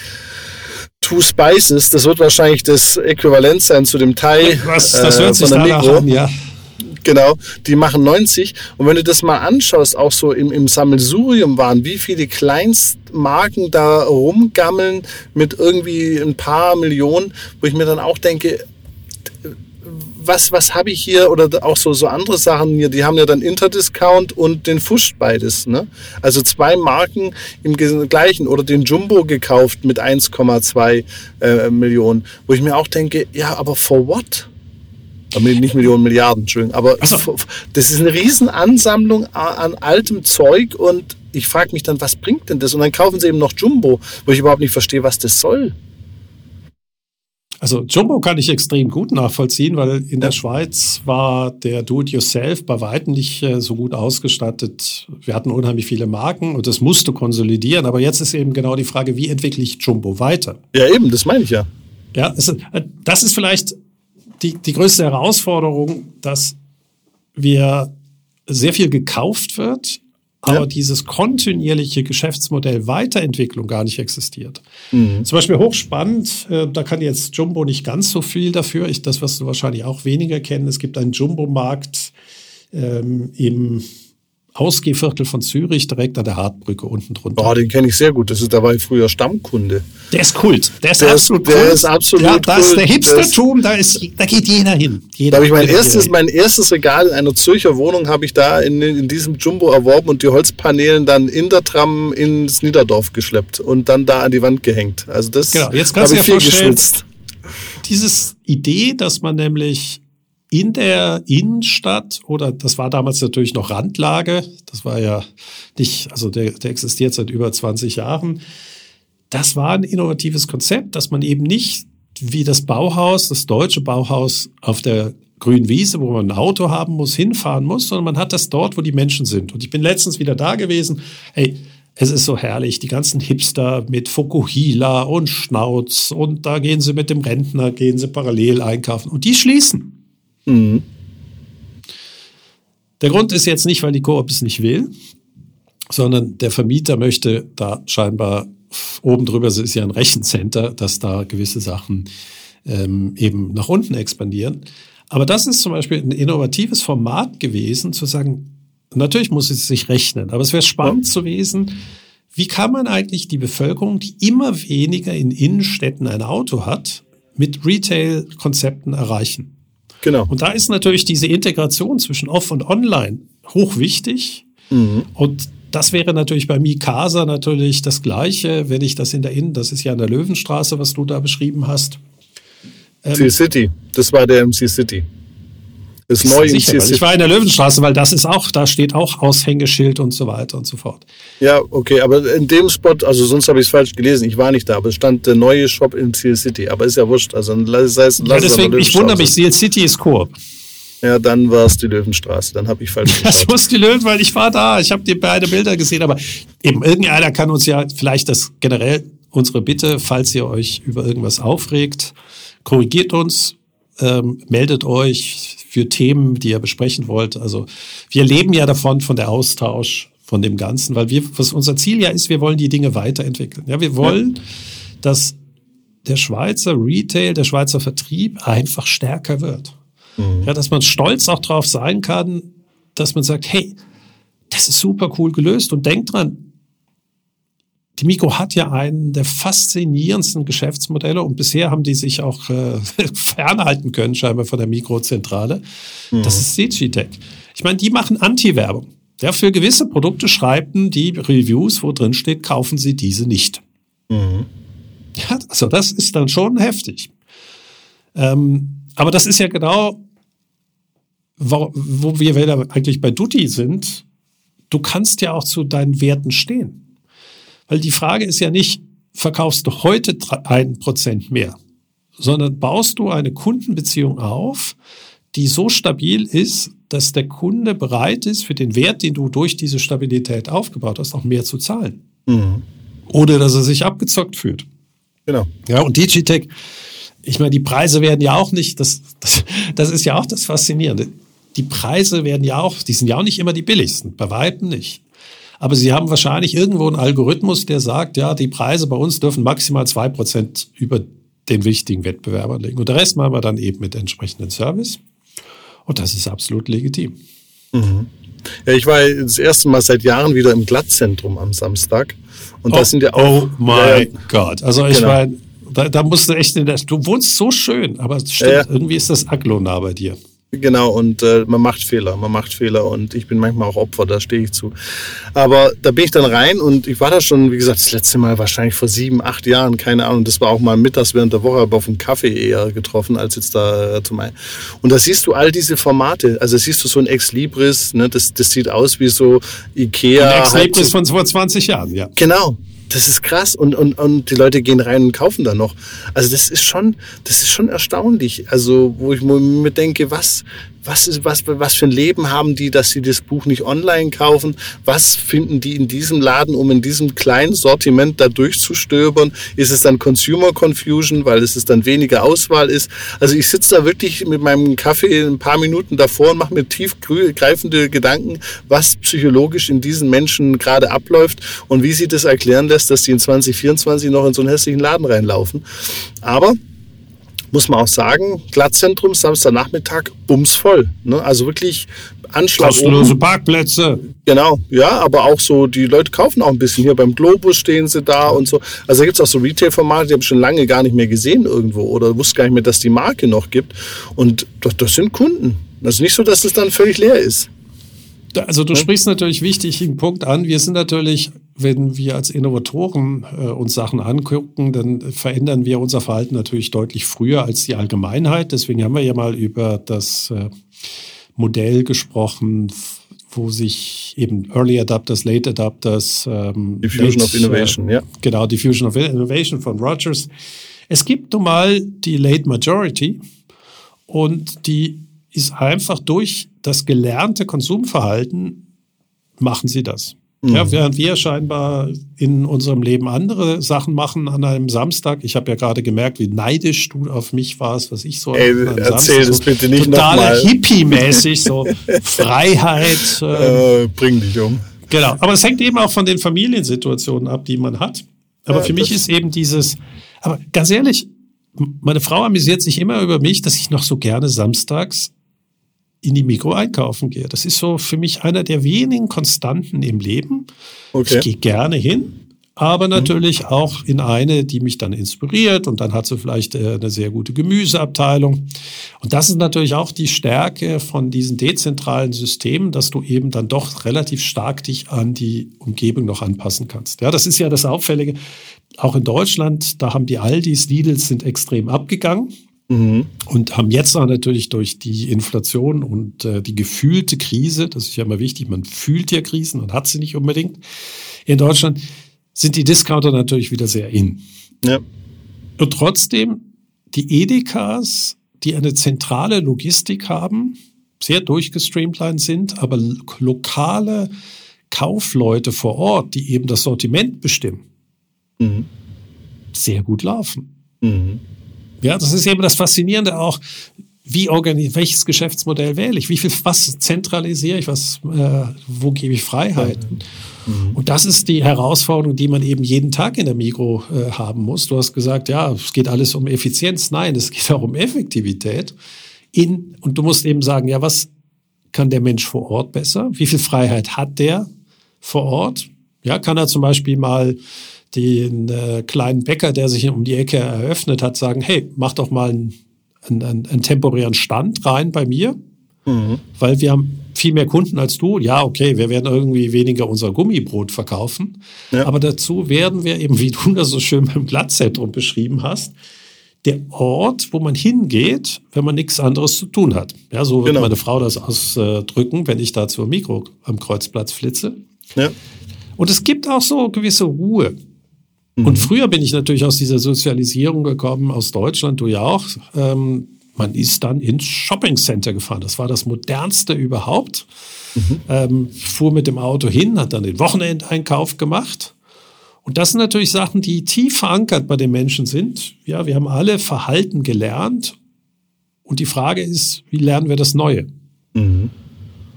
Two Spices, das wird wahrscheinlich das Äquivalent sein zu dem Thai Was, das hört äh, sich von der Migros. An, ja. Genau, die machen 90. Und wenn du das mal anschaust, auch so im, im Sammelsurium waren, wie viele Kleinstmarken da rumgammeln mit irgendwie ein paar Millionen, wo ich mir dann auch denke, was, was habe ich hier oder auch so, so andere Sachen hier, die haben ja dann Interdiscount und den Fusch beides. Ne? Also zwei Marken im gleichen oder den Jumbo gekauft mit 1,2 äh, Millionen, wo ich mir auch denke, ja, aber for what? Nicht Millionen, Milliarden, Entschuldigung. Aber so. das ist eine Riesenansammlung an altem Zeug und ich frage mich dann, was bringt denn das? Und dann kaufen sie eben noch Jumbo, wo ich überhaupt nicht verstehe, was das soll. Also Jumbo kann ich extrem gut nachvollziehen, weil in der Schweiz war der Do-it-yourself bei weitem nicht äh, so gut ausgestattet. Wir hatten unheimlich viele Marken und das musste konsolidieren. Aber jetzt ist eben genau die Frage, wie entwickle ich Jumbo weiter? Ja, eben, das meine ich ja. Ja, äh, das ist vielleicht die, die größte Herausforderung, dass wir sehr viel gekauft wird, aber ja. dieses kontinuierliche Geschäftsmodell Weiterentwicklung gar nicht existiert. Mhm. Zum Beispiel hochspannend, äh, da kann jetzt Jumbo nicht ganz so viel dafür. Ich, das, was du wahrscheinlich auch weniger kennen, es gibt einen Jumbo-Markt ähm, im Ausgehviertel von Zürich, direkt an der Hartbrücke unten drunter. Oh, den kenne ich sehr gut. Das ist, da war ich früher Stammkunde. Der ist Kult. Der ist der absolut ist, Der ist absolut ja, das ist der Hipstertum, da, ist, da geht jeder hin. Jeder da habe ich mein erstes, mein erstes Regal in einer Zürcher Wohnung habe ich da in, in diesem Jumbo erworben und die Holzpaneelen dann in der Tram ins Niederdorf geschleppt und dann da an die Wand gehängt. Also das genau. Jetzt kannst du dir vorstellen, dieses Idee, dass man nämlich in der Innenstadt oder das war damals natürlich noch Randlage, das war ja nicht, also der, der existiert seit über 20 Jahren. Das war ein innovatives Konzept, dass man eben nicht wie das Bauhaus, das deutsche Bauhaus auf der grünen Wiese, wo man ein Auto haben muss, hinfahren muss, sondern man hat das dort, wo die Menschen sind. Und ich bin letztens wieder da gewesen. Hey, es ist so herrlich, die ganzen Hipster mit Fokuhila und Schnauz und da gehen sie mit dem Rentner, gehen sie parallel einkaufen und die schließen. Mhm. Der Grund ist jetzt nicht, weil die Koop es nicht will, sondern der Vermieter möchte da scheinbar oben drüber, es ist ja ein Rechencenter, dass da gewisse Sachen ähm, eben nach unten expandieren. Aber das ist zum Beispiel ein innovatives Format gewesen, zu sagen, natürlich muss es sich rechnen, aber es wäre spannend ja. zu wissen, wie kann man eigentlich die Bevölkerung, die immer weniger in Innenstädten ein Auto hat, mit Retail-Konzepten erreichen? Genau. Und da ist natürlich diese Integration zwischen Off und Online hochwichtig. Mhm. Und das wäre natürlich bei Mikasa natürlich das Gleiche, wenn ich das in der Innen, das ist ja in der Löwenstraße, was du da beschrieben hast. Ähm, City, das war der MC City. Ist neu sicher, Ich war in der Löwenstraße, weil das ist auch, da steht auch Aushängeschild und so weiter und so fort. Ja, okay, aber in dem Spot, also sonst habe ich es falsch gelesen, ich war nicht da, aber es stand der neue Shop in Seal City, aber ist ja wurscht, also das heißt, ja, deswegen, ich wundere mich, Seal City ist Coop. Ja, dann war es die Löwenstraße, dann habe ich falsch [laughs] geschaut. Das muss die Löwen, weil ich war da, ich habe die beiden Bilder gesehen, aber eben irgendeiner kann uns ja vielleicht das generell unsere Bitte, falls ihr euch über irgendwas aufregt, korrigiert uns, ähm, meldet euch für Themen, die ihr besprechen wollt. Also wir leben ja davon, von der Austausch, von dem Ganzen, weil wir, was unser Ziel ja ist, wir wollen die Dinge weiterentwickeln. Ja, wir wollen, ja. dass der Schweizer Retail, der Schweizer Vertrieb einfach stärker wird. Mhm. Ja, dass man stolz auch drauf sein kann, dass man sagt, hey, das ist super cool gelöst. Und denk dran, die Mikro hat ja einen der faszinierendsten Geschäftsmodelle und bisher haben die sich auch äh, [laughs] fernhalten können, scheinbar von der Mikrozentrale. Mhm. Das ist Digitech. Ich meine, die machen Anti-Werbung. Ja, für gewisse Produkte schreiben die Reviews, wo drin steht, kaufen Sie diese nicht. Mhm. Ja, also das ist dann schon heftig. Ähm, aber das ist ja genau, wo, wo wir eigentlich bei Duty sind. Du kannst ja auch zu deinen Werten stehen. Weil die Frage ist ja nicht, verkaufst du heute ein Prozent mehr, sondern baust du eine Kundenbeziehung auf, die so stabil ist, dass der Kunde bereit ist, für den Wert, den du durch diese Stabilität aufgebaut hast, auch mehr zu zahlen. Mhm. Oder dass er sich abgezockt fühlt. Genau. Ja, und Digitech, ich meine, die Preise werden ja auch nicht, das, das, das ist ja auch das Faszinierende. Die Preise werden ja auch, die sind ja auch nicht immer die billigsten, bei weitem nicht. Aber Sie haben wahrscheinlich irgendwo einen Algorithmus, der sagt, ja, die Preise bei uns dürfen maximal zwei Prozent über den wichtigen Wettbewerbern liegen. Und der Rest machen wir dann eben mit entsprechenden Service. Und das ist absolut legitim. Mhm. Ja, ich war das erste Mal seit Jahren wieder im Glattzentrum am Samstag. Und oh, da sind ja auch. Oh mein ja, Gott. Also ich genau. meine, da, da musst du echt in der. Du wohnst so schön, aber stimmt, ja, irgendwie ist das Aglo nah bei dir. Genau, und äh, man macht Fehler, man macht Fehler und ich bin manchmal auch Opfer, da stehe ich zu. Aber da bin ich dann rein und ich war da schon, wie gesagt, das letzte Mal wahrscheinlich vor sieben, acht Jahren, keine Ahnung. Das war auch mal mittags während der Woche, aber auf dem Kaffee eher getroffen, als jetzt da äh, zum einen. Und da siehst du all diese Formate. Also siehst du so ein Ex Libris, ne, das, das sieht aus wie so Ikea. Ein Ex Libris halt, von vor 20 Jahren, ja. Genau, das ist krass und, und, und die Leute gehen rein und kaufen da noch. Also das ist schon, das ist schon erstaunlich. Also wo ich mir denke, was, was, ist, was, was für ein Leben haben die, dass sie das Buch nicht online kaufen? Was finden die in diesem Laden, um in diesem kleinen Sortiment da durchzustöbern? Ist es dann Consumer Confusion, weil es dann weniger Auswahl ist? Also ich sitze da wirklich mit meinem Kaffee ein paar Minuten davor und mache mir tiefgreifende Gedanken, was psychologisch in diesen Menschen gerade abläuft und wie sie das erklären lässt, dass die in 2024 noch in so einen hässlichen Laden reinlaufen. Aber muss man auch sagen, Glattzentrum, Samstagnachmittag, bumsvoll. Ne? Also wirklich Anschlag. Kostenlose oben. Parkplätze. Genau, ja, aber auch so, die Leute kaufen auch ein bisschen. Hier beim Globus stehen sie da und so. Also da gibt es auch so Retail-Formate, die habe ich schon lange gar nicht mehr gesehen irgendwo oder wusste gar nicht mehr, dass die Marke noch gibt. Und das, das sind Kunden. Also nicht so, dass es dann völlig leer ist. Also du sprichst natürlich wichtig einen Punkt an. Wir sind natürlich, wenn wir als Innovatoren äh, uns Sachen angucken, dann verändern wir unser Verhalten natürlich deutlich früher als die Allgemeinheit. Deswegen haben wir ja mal über das äh, Modell gesprochen, wo sich eben Early Adapters, Late Adapters, ähm, Diffusion late, of Innovation, äh, ja. Genau, Diffusion of Innovation von Rogers. Es gibt nun mal die Late Majority und die ist einfach durch das gelernte Konsumverhalten machen sie das. Mhm. Ja, während wir scheinbar in unserem Leben andere Sachen machen an einem Samstag. Ich habe ja gerade gemerkt, wie neidisch du auf mich warst, was ich so Ey, erzähl Samstag, das bitte nicht Total hippie-mäßig, so [laughs] Freiheit. Äh, äh, bring dich um. Genau, aber es hängt eben auch von den Familiensituationen ab, die man hat. Aber ja, für mich ist eben dieses, aber ganz ehrlich, meine Frau amüsiert sich immer über mich, dass ich noch so gerne samstags in die Mikro einkaufen gehe. Das ist so für mich einer der wenigen Konstanten im Leben. Okay. Ich gehe gerne hin, aber natürlich mhm. auch in eine, die mich dann inspiriert und dann hat sie vielleicht äh, eine sehr gute Gemüseabteilung. Und das ist natürlich auch die Stärke von diesen dezentralen Systemen, dass du eben dann doch relativ stark dich an die Umgebung noch anpassen kannst. Ja, das ist ja das Auffällige. Auch in Deutschland, da haben die Aldis, Lidls sind extrem abgegangen. Mhm. Und haben jetzt auch natürlich durch die Inflation und äh, die gefühlte Krise, das ist ja immer wichtig, man fühlt ja Krisen und hat sie nicht unbedingt. In Deutschland sind die Discounter natürlich wieder sehr in. Ja. Und trotzdem, die Edekas, die eine zentrale Logistik haben, sehr durchgestreamlined sind, aber lokale Kaufleute vor Ort, die eben das Sortiment bestimmen, mhm. sehr gut laufen. Mhm. Ja, das ist eben das Faszinierende auch. Wie welches Geschäftsmodell wähle ich? Wie viel, was zentralisiere ich? Was, äh, wo gebe ich Freiheiten? Mhm. Und das ist die Herausforderung, die man eben jeden Tag in der Mikro äh, haben muss. Du hast gesagt, ja, es geht alles um Effizienz. Nein, es geht auch um Effektivität. In, und du musst eben sagen, ja, was kann der Mensch vor Ort besser? Wie viel Freiheit hat der? vor Ort. Ja, kann er zum Beispiel mal den äh, kleinen Bäcker, der sich um die Ecke eröffnet hat, sagen, hey, mach doch mal einen, einen, einen temporären Stand rein bei mir, mhm. weil wir haben viel mehr Kunden als du. Ja, okay, wir werden irgendwie weniger unser Gummibrot verkaufen, ja. aber dazu werden wir eben, wie du das so schön beim Glattzentrum beschrieben hast, der Ort, wo man hingeht, wenn man nichts anderes zu tun hat. Ja, so wird genau. meine Frau das ausdrücken, wenn ich da zur Mikro am Kreuzplatz flitze. Ja. Und es gibt auch so gewisse Ruhe. Mhm. Und früher bin ich natürlich aus dieser Sozialisierung gekommen, aus Deutschland, du ja auch. Ähm, man ist dann ins Shoppingcenter gefahren. Das war das modernste überhaupt. Mhm. Ähm, fuhr mit dem Auto hin, hat dann den Wochenendeinkauf gemacht. Und das sind natürlich Sachen, die tief verankert bei den Menschen sind. Ja, wir haben alle Verhalten gelernt. Und die Frage ist, wie lernen wir das Neue? Mhm.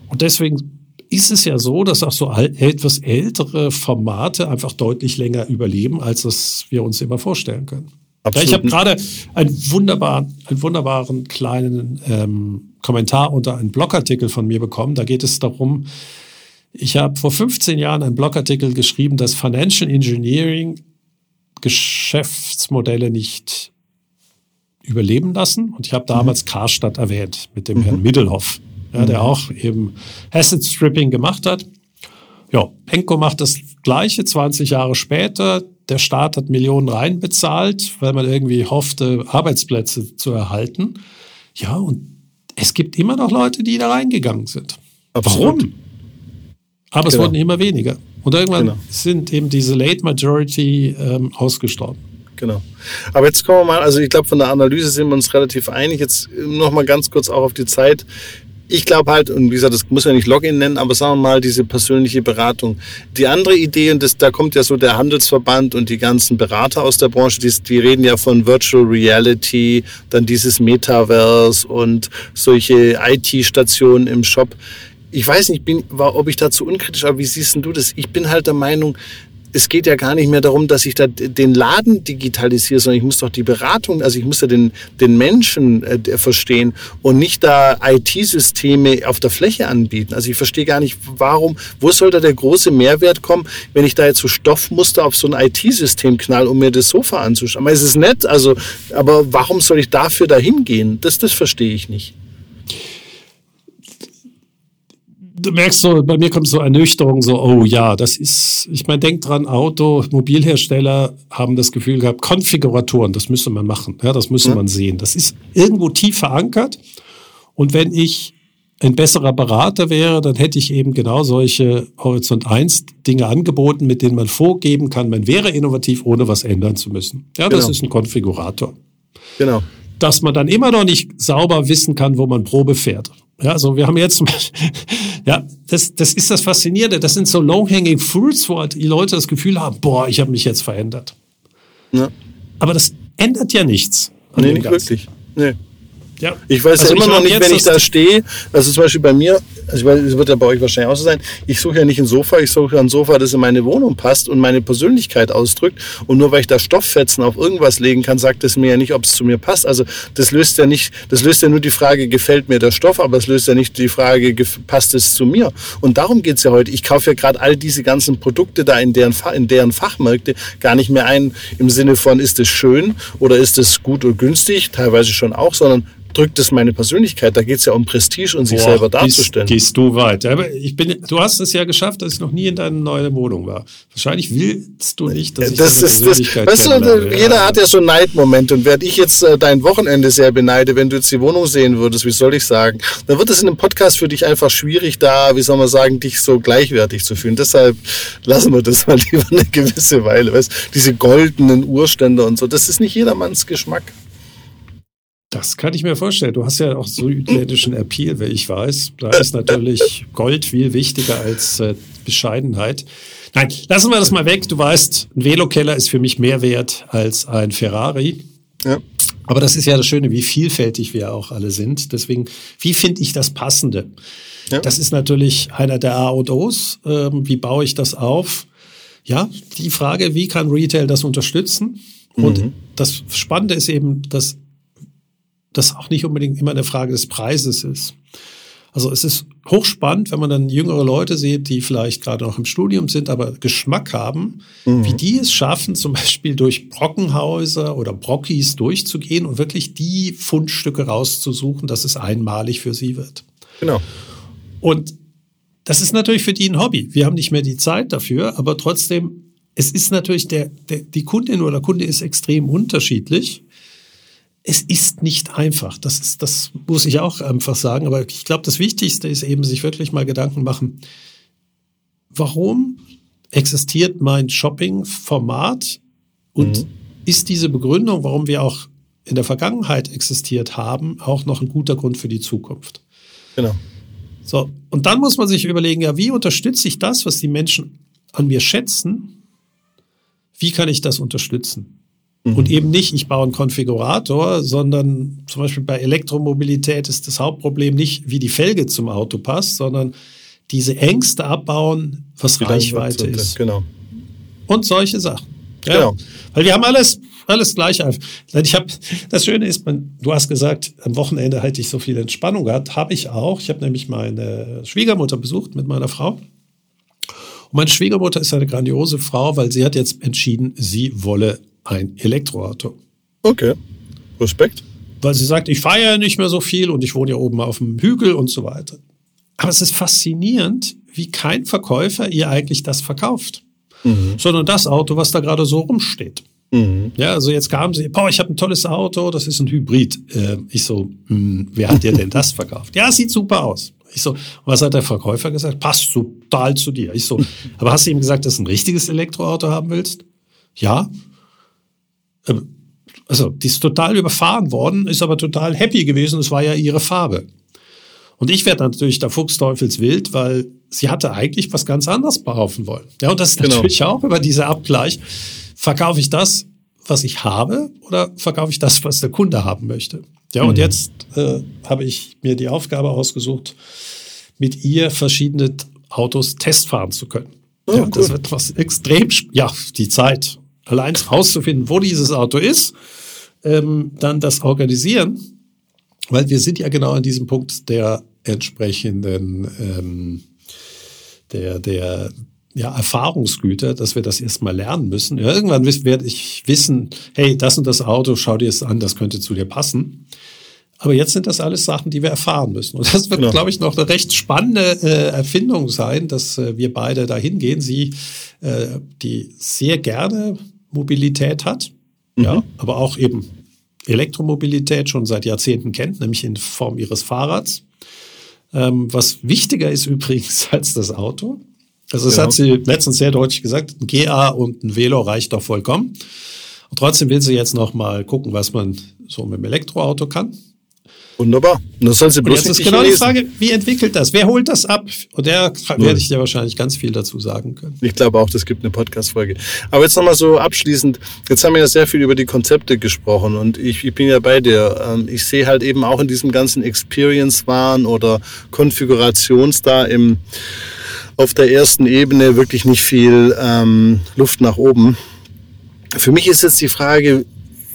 Und deswegen ist es ja so, dass auch so etwas ältere Formate einfach deutlich länger überleben, als das wir uns immer vorstellen können. Absolut. Ich habe gerade einen wunderbaren, einen wunderbaren kleinen ähm, Kommentar unter einen Blogartikel von mir bekommen. Da geht es darum, ich habe vor 15 Jahren einen Blogartikel geschrieben, dass Financial Engineering Geschäftsmodelle nicht überleben lassen. Und ich habe damals mhm. Karstadt erwähnt mit dem mhm. Herrn Middelhoff ja, der auch eben Asset Stripping gemacht hat. Ja, Penko macht das Gleiche 20 Jahre später. Der Staat hat Millionen reinbezahlt, weil man irgendwie hoffte, Arbeitsplätze zu erhalten. Ja, und es gibt immer noch Leute, die da reingegangen sind. Absolut. Warum? Aber genau. es wurden immer weniger. Und irgendwann genau. sind eben diese Late Majority ähm, ausgestorben. Genau. Aber jetzt kommen wir mal, also ich glaube, von der Analyse sind wir uns relativ einig. Jetzt noch mal ganz kurz auch auf die Zeit ich glaube halt, und wie gesagt, das muss ja nicht Login nennen, aber sagen wir mal, diese persönliche Beratung. Die andere Idee, und das, da kommt ja so der Handelsverband und die ganzen Berater aus der Branche, die, die reden ja von Virtual Reality, dann dieses Metaverse und solche IT-Stationen im Shop. Ich weiß nicht, bin, war, ob ich dazu unkritisch, aber wie siehst du das? Ich bin halt der Meinung, es geht ja gar nicht mehr darum, dass ich da den Laden digitalisiere, sondern ich muss doch die Beratung, also ich muss ja den, den Menschen äh, verstehen und nicht da IT-Systeme auf der Fläche anbieten. Also ich verstehe gar nicht, warum, wo soll da der große Mehrwert kommen, wenn ich da jetzt so Stoffmuster auf so ein IT-System knall, um mir das Sofa anzuschauen. Aber es ist nett, also, aber warum soll ich dafür dahin gehen? Das, das verstehe ich nicht. Du merkst so, bei mir kommt so Ernüchterung, so, oh ja, das ist, ich meine, denk dran, Auto, Mobilhersteller haben das Gefühl gehabt, Konfiguratoren, das müsste man machen, ja, das müsste ja. man sehen. Das ist irgendwo tief verankert. Und wenn ich ein besserer Berater wäre, dann hätte ich eben genau solche Horizont 1 Dinge angeboten, mit denen man vorgeben kann, man wäre innovativ, ohne was ändern zu müssen. Ja, das genau. ist ein Konfigurator. Genau. Dass man dann immer noch nicht sauber wissen kann, wo man Probe fährt. Ja, also wir haben jetzt, [laughs] ja, das, das ist das Faszinierende. Das sind so low-hanging fruits, wo halt die Leute das Gefühl haben, boah, ich habe mich jetzt verändert. Ja. Aber das ändert ja nichts. Nee, nicht Ganzen. wirklich. Nee. Ja. Ich weiß also ja immer noch nicht, wenn ich da stehe, also zum Beispiel bei mir, also es wird ja bei euch wahrscheinlich auch so sein, ich suche ja nicht ein Sofa, ich suche ein Sofa, das in meine Wohnung passt und meine Persönlichkeit ausdrückt. Und nur weil ich da Stofffetzen auf irgendwas legen kann, sagt es mir ja nicht, ob es zu mir passt. Also das löst ja nicht, das löst ja nur die Frage, gefällt mir der Stoff, aber es löst ja nicht die Frage, passt es zu mir. Und darum geht's ja heute. Ich kaufe ja gerade all diese ganzen Produkte da in deren, in deren Fachmärkte gar nicht mehr ein im Sinne von, ist es schön oder ist es gut und günstig, teilweise schon auch, sondern drückt es meine Persönlichkeit. Da geht es ja um Prestige und sich Boah, selber darzustellen. Gehst, gehst du weit. Aber ich bin, du hast es ja geschafft, dass ich noch nie in deiner neuen Wohnung war. Wahrscheinlich willst du nicht, dass ich das ist, Persönlichkeit das, weißt du, Jeder ja. hat ja so Neidmomente und werde ich jetzt äh, dein Wochenende sehr beneide, wenn du jetzt die Wohnung sehen würdest, wie soll ich sagen, dann wird es in einem Podcast für dich einfach schwierig, da, wie soll man sagen, dich so gleichwertig zu fühlen. Deshalb lassen wir das mal [laughs] lieber eine gewisse Weile. Weißt? Diese goldenen Urstände und so, das ist nicht jedermanns Geschmack. Das kann ich mir vorstellen. Du hast ja auch südländischen Appeal, wie ich weiß. Da ist natürlich Gold viel wichtiger als äh, Bescheidenheit. Nein, lassen wir das mal weg. Du weißt, ein Velokeller ist für mich mehr wert als ein Ferrari. Ja. Aber das ist ja das Schöne, wie vielfältig wir auch alle sind. Deswegen, wie finde ich das Passende? Ja. Das ist natürlich einer der A und O's. Ähm, wie baue ich das auf? Ja, die Frage, wie kann Retail das unterstützen? Und mhm. das Spannende ist eben, dass das auch nicht unbedingt immer eine Frage des Preises ist. Also es ist hochspannend, wenn man dann jüngere Leute sieht, die vielleicht gerade noch im Studium sind, aber Geschmack haben, mhm. wie die es schaffen, zum Beispiel durch Brockenhäuser oder Brockis durchzugehen und wirklich die Fundstücke rauszusuchen, dass es einmalig für sie wird. Genau. Und das ist natürlich für die ein Hobby. Wir haben nicht mehr die Zeit dafür, aber trotzdem, es ist natürlich der, der die Kundin oder der Kunde ist extrem unterschiedlich es ist nicht einfach. Das ist, das muss ich auch einfach sagen. Aber ich glaube, das Wichtigste ist eben, sich wirklich mal Gedanken machen. Warum existiert mein Shopping-Format und mhm. ist diese Begründung, warum wir auch in der Vergangenheit existiert haben, auch noch ein guter Grund für die Zukunft? Genau. So. Und dann muss man sich überlegen, ja, wie unterstütze ich das, was die Menschen an mir schätzen? Wie kann ich das unterstützen? Mhm. Und eben nicht, ich baue einen Konfigurator, sondern zum Beispiel bei Elektromobilität ist das Hauptproblem nicht, wie die Felge zum Auto passt, sondern diese Ängste abbauen, was Reichweite ist. Genau. Und solche Sachen. Ja, genau. Weil wir haben alles, alles gleich. Ich habe, das Schöne ist, man, du hast gesagt, am Wochenende hätte ich so viel Entspannung gehabt. Habe ich auch. Ich habe nämlich meine Schwiegermutter besucht mit meiner Frau. Und meine Schwiegermutter ist eine grandiose Frau, weil sie hat jetzt entschieden, sie wolle ein Elektroauto. Okay, Respekt. Weil sie sagt, ich fahre ja nicht mehr so viel und ich wohne ja oben auf dem Hügel und so weiter. Aber es ist faszinierend, wie kein Verkäufer ihr eigentlich das verkauft, mhm. sondern das Auto, was da gerade so rumsteht. Mhm. Ja, also jetzt kam sie, boah, ich habe ein tolles Auto, das ist ein Hybrid. Äh, ich so, mh, hm, wer hat dir denn das verkauft? ja, sieht super aus. Ich so, was hat der Verkäufer gesagt? Passt total zu dir. Ich so, aber hast du ihm gesagt, dass du ein richtiges Elektroauto haben willst? Ja. Ähm, also, die ist total überfahren worden, ist aber total happy gewesen. Es war ja ihre Farbe. Und ich werde natürlich der Fuchsteufelswild, weil sie hatte eigentlich was ganz anderes behaupten wollen. Ja, und das ist genau. natürlich auch über diese Abgleich. Verkaufe ich das, was ich habe, oder verkaufe ich das, was der Kunde haben möchte? Ja, und mhm. jetzt äh, habe ich mir die Aufgabe ausgesucht, mit ihr verschiedene Autos testfahren zu können. Oh, ja, das wird was extrem, ja, die Zeit allein rauszufinden, wo dieses Auto ist, ähm, dann das organisieren, weil wir sind ja genau an diesem Punkt der entsprechenden ähm, der der ja, Erfahrungsgüter, dass wir das erstmal lernen müssen. Ja, irgendwann werde ich wissen, hey, das und das Auto, schau dir es an, das könnte zu dir passen. Aber jetzt sind das alles Sachen, die wir erfahren müssen. Und das wird, genau. glaube ich, noch eine recht spannende äh, Erfindung sein, dass äh, wir beide dahin gehen. Sie, äh, die sehr gerne Mobilität hat, mhm. ja, aber auch eben Elektromobilität schon seit Jahrzehnten kennt, nämlich in Form ihres Fahrrads. Ähm, was wichtiger ist [laughs] übrigens als das Auto. Also das ja. hat sie letztens sehr deutlich gesagt, ein GA und ein Velo reicht doch vollkommen. Und trotzdem will sie jetzt noch mal gucken, was man so mit dem Elektroauto kann. Wunderbar. Und das soll sie bloß jetzt ist genau lesen. die Frage, wie entwickelt das? Wer holt das ab? Und der werde ich dir wahrscheinlich ganz viel dazu sagen können. Ich glaube auch, das gibt eine Podcast-Folge. Aber jetzt nochmal so abschließend. Jetzt haben wir ja sehr viel über die Konzepte gesprochen und ich, ich bin ja bei dir. Ähm, ich sehe halt eben auch in diesem ganzen Experience-Wahn oder Konfigurations da im, auf der ersten Ebene wirklich nicht viel ähm, Luft nach oben. Für mich ist jetzt die Frage,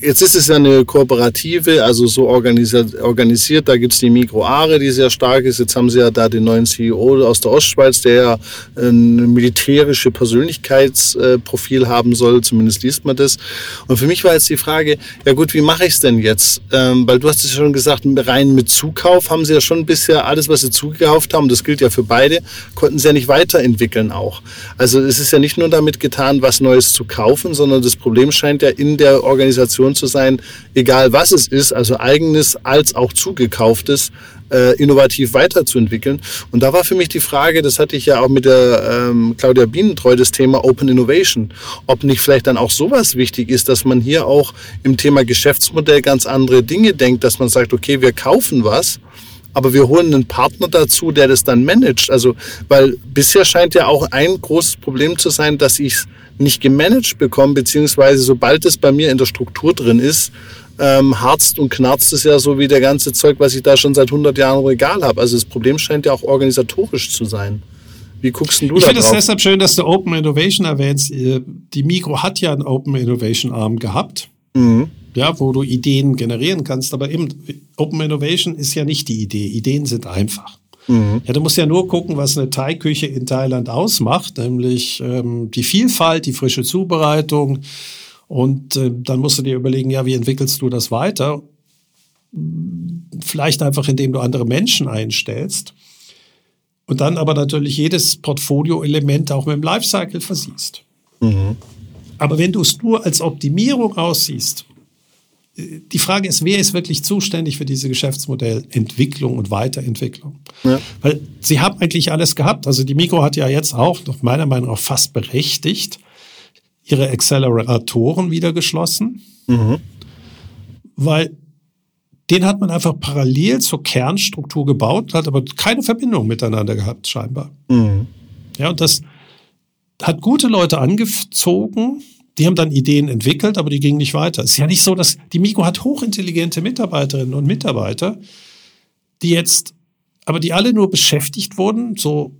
Jetzt ist es ja eine Kooperative, also so organisiert, da gibt's die Mikroare, die sehr stark ist. Jetzt haben sie ja da den neuen CEO aus der Ostschweiz, der ja ein militärische Persönlichkeitsprofil haben soll, zumindest liest man das. Und für mich war jetzt die Frage, ja gut, wie mache ich es denn jetzt? Ähm, weil du hast es schon gesagt, rein mit Zukauf haben sie ja schon bisher alles, was sie zugekauft haben, das gilt ja für beide, konnten sie ja nicht weiterentwickeln auch. Also es ist ja nicht nur damit getan, was Neues zu kaufen, sondern das Problem scheint ja in der Organisation zu sein, egal was es ist, also eigenes als auch zugekauftes, äh, innovativ weiterzuentwickeln. Und da war für mich die Frage, das hatte ich ja auch mit der ähm, Claudia Bienentreu, das Thema Open Innovation, ob nicht vielleicht dann auch sowas wichtig ist, dass man hier auch im Thema Geschäftsmodell ganz andere Dinge denkt, dass man sagt, okay, wir kaufen was, aber wir holen einen Partner dazu, der das dann managt. Also, weil bisher scheint ja auch ein großes Problem zu sein, dass ich es nicht gemanagt bekomme, beziehungsweise sobald es bei mir in der Struktur drin ist, ähm, harzt und knarzt es ja so wie der ganze Zeug, was ich da schon seit 100 Jahren im Regal habe. Also das Problem scheint ja auch organisatorisch zu sein. Wie guckst du ich da Ich finde es deshalb schön, dass du Open Innovation erwähnst. Äh, die Mikro hat ja einen Open Innovation Arm gehabt. Mhm. Ja, wo du Ideen generieren kannst. Aber eben, Open Innovation ist ja nicht die Idee. Ideen sind einfach. Mhm. Ja, du musst ja nur gucken, was eine Thai-Küche in Thailand ausmacht, nämlich ähm, die Vielfalt, die frische Zubereitung. Und äh, dann musst du dir überlegen, ja, wie entwickelst du das weiter? Vielleicht einfach, indem du andere Menschen einstellst. Und dann aber natürlich jedes Portfolio-Element auch mit dem Lifecycle versiehst. Mhm. Aber wenn du es nur als Optimierung aussiehst, die Frage ist, wer ist wirklich zuständig für diese Geschäftsmodellentwicklung und Weiterentwicklung? Ja. Weil sie haben eigentlich alles gehabt. Also die Mikro hat ja jetzt auch, nach meiner Meinung auch fast berechtigt, ihre Acceleratoren wieder geschlossen. Mhm. Weil den hat man einfach parallel zur Kernstruktur gebaut, hat aber keine Verbindung miteinander gehabt, scheinbar. Mhm. Ja, und das hat gute Leute angezogen, die haben dann Ideen entwickelt, aber die gingen nicht weiter. Es ist ja nicht so, dass die Mikro hat hochintelligente Mitarbeiterinnen und Mitarbeiter, die jetzt, aber die alle nur beschäftigt wurden, so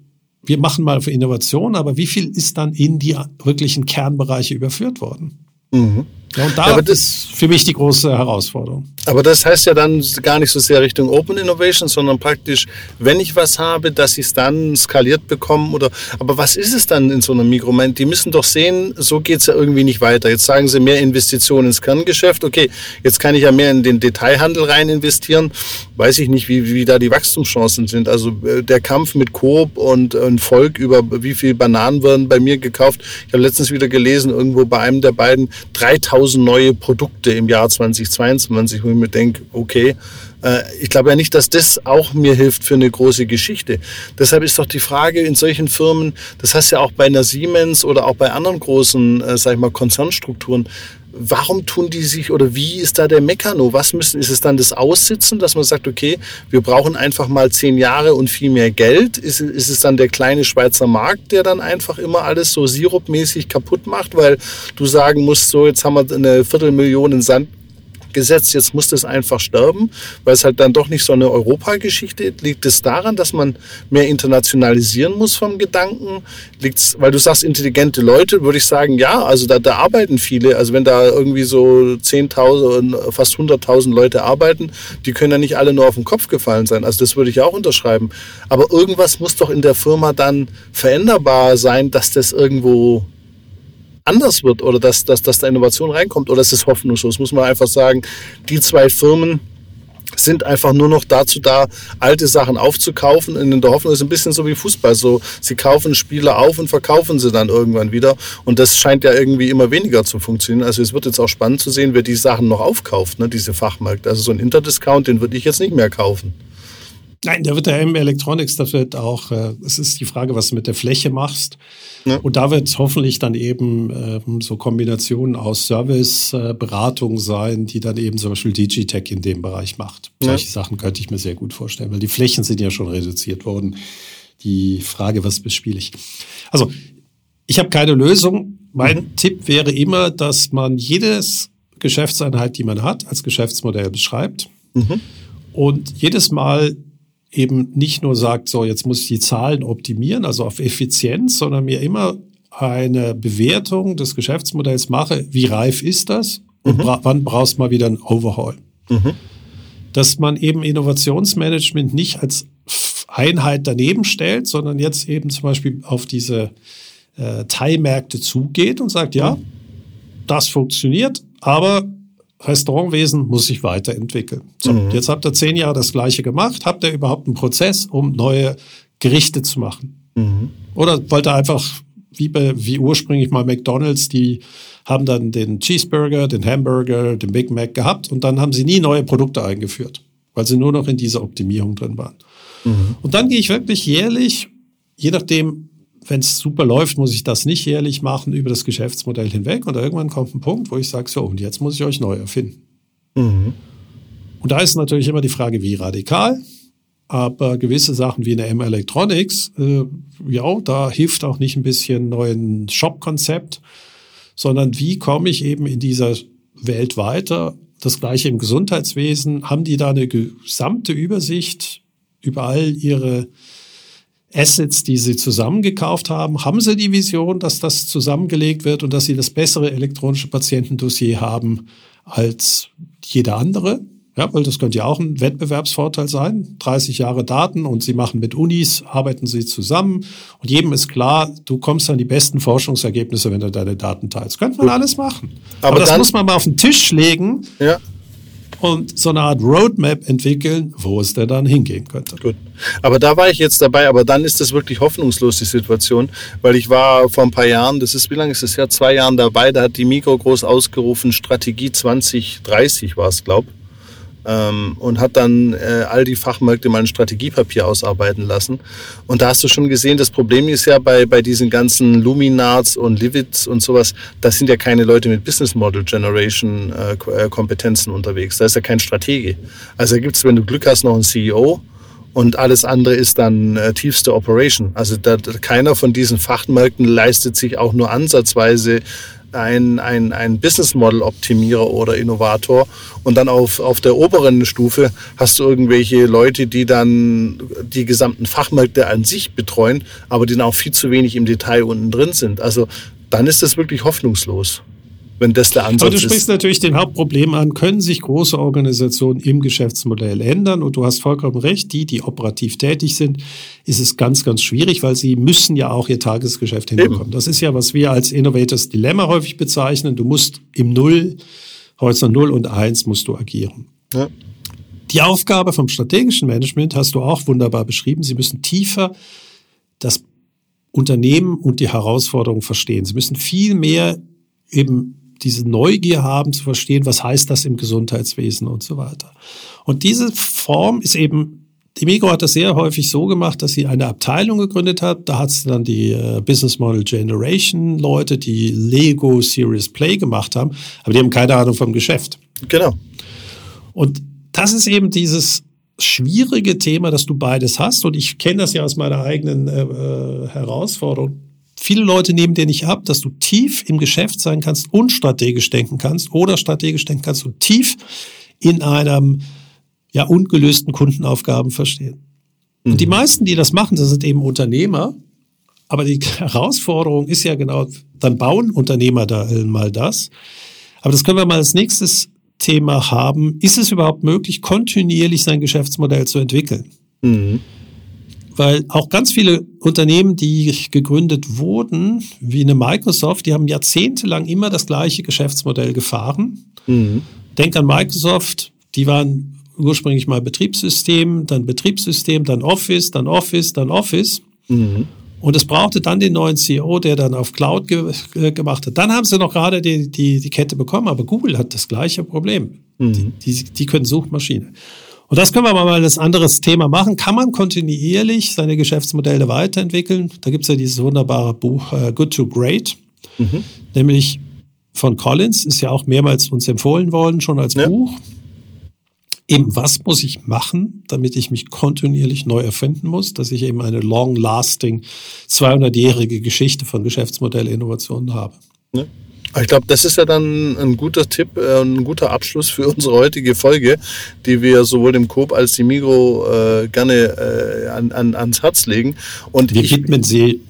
wir machen mal für Innovation, aber wie viel ist dann in die wirklichen Kernbereiche überführt worden? Mhm. Ja, und da ja, das, ist für mich die große Herausforderung. Aber das heißt ja dann gar nicht so sehr Richtung Open Innovation, sondern praktisch, wenn ich was habe, dass ich es dann skaliert bekomme oder, aber was ist es dann in so einem Mikromoment? Die müssen doch sehen, so geht es ja irgendwie nicht weiter. Jetzt sagen sie mehr Investitionen ins Kerngeschäft. Okay, jetzt kann ich ja mehr in den Detailhandel rein investieren. Weiß ich nicht, wie, wie da die Wachstumschancen sind. Also äh, der Kampf mit Coop und ein Volk über wie viel Bananen werden bei mir gekauft. Ich habe letztens wieder gelesen, irgendwo bei einem der beiden 3000 1000 neue Produkte im Jahr 2022, wo ich mir denke, okay, äh, ich glaube ja nicht, dass das auch mir hilft für eine große Geschichte. Deshalb ist doch die Frage in solchen Firmen, das heißt ja auch bei einer Siemens oder auch bei anderen großen, äh, sag ich mal, Konzernstrukturen, warum tun die sich oder wie ist da der Mekano? Was müssen, ist es dann das Aussitzen, dass man sagt, okay, wir brauchen einfach mal zehn Jahre und viel mehr Geld? Ist, ist es dann der kleine Schweizer Markt, der dann einfach immer alles so sirupmäßig kaputt macht, weil du sagen musst, so jetzt haben wir eine Viertelmillion in Sand gesetzt, jetzt muss das einfach sterben, weil es halt dann doch nicht so eine Europageschichte ist. Liegt es daran, dass man mehr internationalisieren muss vom Gedanken? Liegt's, weil du sagst intelligente Leute, würde ich sagen, ja, also da, da arbeiten viele. Also wenn da irgendwie so 10.000, fast 100.000 Leute arbeiten, die können ja nicht alle nur auf den Kopf gefallen sein. Also das würde ich auch unterschreiben. Aber irgendwas muss doch in der Firma dann veränderbar sein, dass das irgendwo anders wird oder dass, dass, dass da Innovation reinkommt oder ist es hoffnungslos? Muss man einfach sagen, die zwei Firmen sind einfach nur noch dazu da, alte Sachen aufzukaufen. In der Hoffnung ist ein bisschen so wie Fußball. So, sie kaufen Spieler auf und verkaufen sie dann irgendwann wieder. Und das scheint ja irgendwie immer weniger zu funktionieren. Also es wird jetzt auch spannend zu sehen, wer die Sachen noch aufkauft, ne, diese Fachmärkte. Also so ein Interdiscount, den würde ich jetzt nicht mehr kaufen. Nein, da wird der M Electronics, das wird auch, äh, es ist die Frage, was du mit der Fläche machst. Ja. Und da wird hoffentlich dann eben ähm, so Kombinationen aus Service, äh, Beratung sein, die dann eben zum Beispiel Digitech in dem Bereich macht. Ja. Solche Sachen könnte ich mir sehr gut vorstellen, weil die Flächen sind ja schon reduziert worden. Die Frage, was bespiele ich? Also, ich habe keine Lösung. Mein mhm. Tipp wäre immer, dass man jedes Geschäftseinheit, die man hat, als Geschäftsmodell beschreibt. Mhm. Und jedes Mal eben nicht nur sagt, so jetzt muss ich die Zahlen optimieren, also auf Effizienz, sondern mir immer eine Bewertung des Geschäftsmodells mache, wie reif ist das und mhm. bra wann brauchst du mal wieder ein Overhaul. Mhm. Dass man eben Innovationsmanagement nicht als Einheit daneben stellt, sondern jetzt eben zum Beispiel auf diese äh, Teilmärkte zugeht und sagt, ja, mhm. das funktioniert, aber Restaurantwesen muss sich weiterentwickeln. So, mhm. Jetzt habt ihr zehn Jahre das Gleiche gemacht. Habt ihr überhaupt einen Prozess, um neue Gerichte zu machen? Mhm. Oder wollt ihr einfach, wie, bei, wie ursprünglich mal McDonalds, die haben dann den Cheeseburger, den Hamburger, den Big Mac gehabt und dann haben sie nie neue Produkte eingeführt, weil sie nur noch in dieser Optimierung drin waren. Mhm. Und dann gehe ich wirklich jährlich, je nachdem, wenn es super läuft, muss ich das nicht jährlich machen über das Geschäftsmodell hinweg. Und irgendwann kommt ein Punkt, wo ich sage, so, und jetzt muss ich euch neu erfinden. Mhm. Und da ist natürlich immer die Frage, wie radikal. Aber gewisse Sachen wie eine M Electronics, äh, ja, da hilft auch nicht ein bisschen neuen Shop-Konzept, sondern wie komme ich eben in dieser Welt weiter? Das gleiche im Gesundheitswesen. Haben die da eine gesamte Übersicht über all ihre Assets, die sie zusammengekauft haben, haben sie die Vision, dass das zusammengelegt wird und dass sie das bessere elektronische Patientendossier haben als jeder andere? Ja, weil das könnte ja auch ein Wettbewerbsvorteil sein. 30 Jahre Daten und sie machen mit Unis, arbeiten sie zusammen und jedem ist klar, du kommst an die besten Forschungsergebnisse, wenn du deine Daten teilst. Könnte man alles machen. Aber, Aber das muss man mal auf den Tisch legen. Ja und so eine Art Roadmap entwickeln, wo es denn dann hingehen könnte. Gut. Aber da war ich jetzt dabei, aber dann ist das wirklich hoffnungslos, die Situation, weil ich war vor ein paar Jahren, das ist, wie lange ist das her? Zwei Jahren dabei, da hat die Mikro groß ausgerufen, Strategie 2030 war es, glaube ich ähm, und hat dann äh, all die Fachmärkte mal ein Strategiepapier ausarbeiten lassen. Und da hast du schon gesehen, das Problem ist ja bei, bei diesen ganzen Luminards und Livids und sowas, das sind ja keine Leute mit Business Model Generation äh, äh Kompetenzen unterwegs. Da ist ja kein Stratege. Also da gibt's, wenn du Glück hast, noch einen CEO und alles andere ist dann äh, tiefste Operation. Also da, keiner von diesen Fachmärkten leistet sich auch nur ansatzweise ein, ein, ein Business Model Optimierer oder Innovator und dann auf, auf der oberen Stufe hast du irgendwelche Leute, die dann die gesamten Fachmärkte an sich betreuen, aber die dann auch viel zu wenig im Detail unten drin sind. Also dann ist das wirklich hoffnungslos wenn das der Ansatz ist. Aber du sprichst ist. natürlich den Hauptproblem an, können sich große Organisationen im Geschäftsmodell ändern? Und du hast vollkommen recht, die, die operativ tätig sind, ist es ganz, ganz schwierig, weil sie müssen ja auch ihr Tagesgeschäft hinbekommen. Eben. Das ist ja, was wir als Innovators Dilemma häufig bezeichnen. Du musst im Null, Horizont 0 und 1 musst du agieren. Ja. Die Aufgabe vom strategischen Management hast du auch wunderbar beschrieben. Sie müssen tiefer das Unternehmen und die Herausforderungen verstehen. Sie müssen viel mehr eben diese Neugier haben zu verstehen, was heißt das im Gesundheitswesen und so weiter. Und diese Form ist eben die Migro hat das sehr häufig so gemacht, dass sie eine Abteilung gegründet hat. Da hat sie dann die äh, Business Model Generation Leute, die Lego Serious Play gemacht haben, aber die haben keine Ahnung vom Geschäft. Genau. Und das ist eben dieses schwierige Thema, dass du beides hast. Und ich kenne das ja aus meiner eigenen äh, äh Herausforderung. Viele Leute nehmen dir nicht ab, dass du tief im Geschäft sein kannst und strategisch denken kannst oder strategisch denken kannst und tief in einem ja ungelösten Kundenaufgaben verstehen. Mhm. Und die mhm. meisten, die das machen, das sind eben Unternehmer. Aber die [laughs] Herausforderung ist ja genau, dann bauen Unternehmer da mal das. Aber das können wir mal als nächstes Thema haben. Ist es überhaupt möglich, kontinuierlich sein Geschäftsmodell zu entwickeln? Mhm weil auch ganz viele Unternehmen, die gegründet wurden, wie eine Microsoft, die haben jahrzehntelang immer das gleiche Geschäftsmodell gefahren. Mhm. Denk an Microsoft, die waren ursprünglich mal Betriebssystem, dann Betriebssystem, dann Office, dann Office, dann Office. Mhm. Und es brauchte dann den neuen CEO, der dann auf Cloud ge äh, gemacht hat. Dann haben sie noch gerade die, die, die Kette bekommen, aber Google hat das gleiche Problem. Mhm. Die, die, die können Suchmaschine. Und das können wir mal als anderes Thema machen. Kann man kontinuierlich seine Geschäftsmodelle weiterentwickeln? Da gibt es ja dieses wunderbare Buch uh, Good to Great, mhm. nämlich von Collins, ist ja auch mehrmals uns empfohlen worden, schon als ja. Buch. Eben, was muss ich machen, damit ich mich kontinuierlich neu erfinden muss, dass ich eben eine long-lasting, 200-jährige Geschichte von Geschäftsmodellinnovationen habe. Ja. Ich glaube, das ist ja dann ein guter Tipp, äh, ein guter Abschluss für [laughs] unsere heutige Folge, die wir sowohl dem Coop als die Migro äh, gerne äh, an, an, ans Herz legen. Und wir widmen sie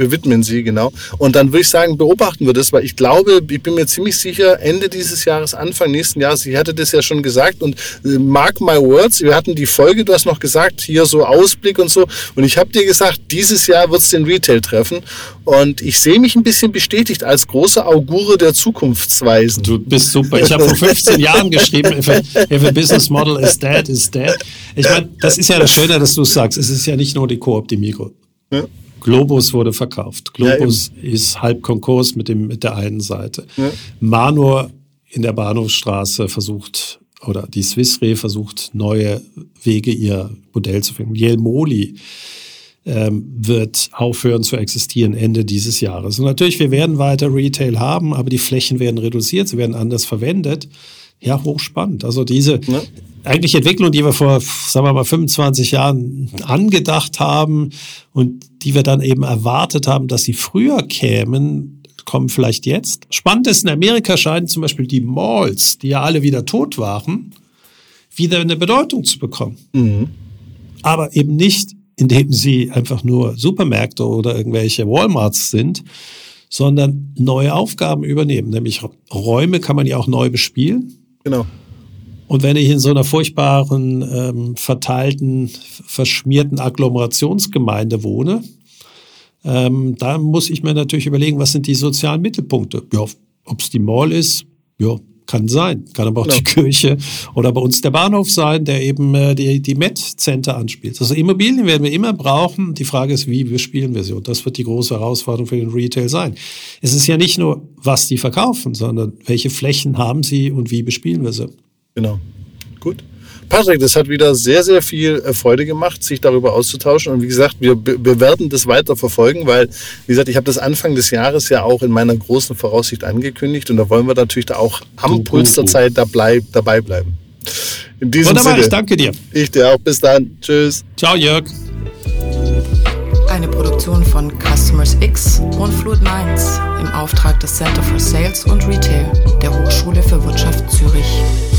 wir widmen sie, genau. Und dann würde ich sagen, beobachten wir das, weil ich glaube, ich bin mir ziemlich sicher, Ende dieses Jahres, Anfang nächsten Jahres, ich hatte das ja schon gesagt und äh, mark my words, wir hatten die Folge, du hast noch gesagt, hier so Ausblick und so. Und ich habe dir gesagt, dieses Jahr wird es den Retail treffen. Und ich sehe mich ein bisschen bestätigt als großer Augure der Zukunftsweisen. Du bist super. Ich habe vor 15 Jahren geschrieben, if a, if a business model is dead, is dead. Ich meine, das ist ja das Schöne, dass du sagst. Es ist ja nicht nur die die Mikro. Ja. Globus wurde verkauft. Globus ja, ist halb Konkurs mit, dem, mit der einen Seite. Ja. Manor in der Bahnhofsstraße versucht, oder die Swiss Re versucht, neue Wege, ihr Modell zu finden. Jelmoli ähm, wird aufhören zu existieren Ende dieses Jahres. Und natürlich, wir werden weiter Retail haben, aber die Flächen werden reduziert, sie werden anders verwendet. Ja, hochspannend. Also diese, ja eigentlich Entwicklung, die wir vor, sagen wir mal, 25 Jahren angedacht haben und die wir dann eben erwartet haben, dass sie früher kämen, kommen vielleicht jetzt. Spannend ist, in Amerika scheinen zum Beispiel die Malls, die ja alle wieder tot waren, wieder eine Bedeutung zu bekommen. Mhm. Aber eben nicht, indem sie einfach nur Supermärkte oder irgendwelche Walmarts sind, sondern neue Aufgaben übernehmen. Nämlich Räume kann man ja auch neu bespielen. Genau. Und wenn ich in so einer furchtbaren, ähm, verteilten, verschmierten Agglomerationsgemeinde wohne, ähm, da muss ich mir natürlich überlegen, was sind die sozialen Mittelpunkte? Ja, ob es die Mall ist, ja, kann sein. Kann aber auch ja. die Kirche oder bei uns der Bahnhof sein, der eben äh, die, die Met-Center anspielt. Also Immobilien werden wir immer brauchen. Die Frage ist, wie bespielen wir sie? Und das wird die große Herausforderung für den Retail sein. Es ist ja nicht nur, was die verkaufen, sondern welche Flächen haben sie und wie bespielen wir sie. Genau. Gut. Patrick, das hat wieder sehr, sehr viel äh, Freude gemacht, sich darüber auszutauschen. Und wie gesagt, wir, wir werden das weiter verfolgen, weil, wie gesagt, ich habe das Anfang des Jahres ja auch in meiner großen Voraussicht angekündigt. Und da wollen wir natürlich da auch am Puls der Zeit dabei, dabei bleiben. In diesem Wunderbar, Sinne, ich danke dir. Ich dir auch. Bis dann. Tschüss. Ciao, Jörg. Eine Produktion von Customers X und Fluid Minds im Auftrag des Center for Sales und Retail der Hochschule für Wirtschaft Zürich.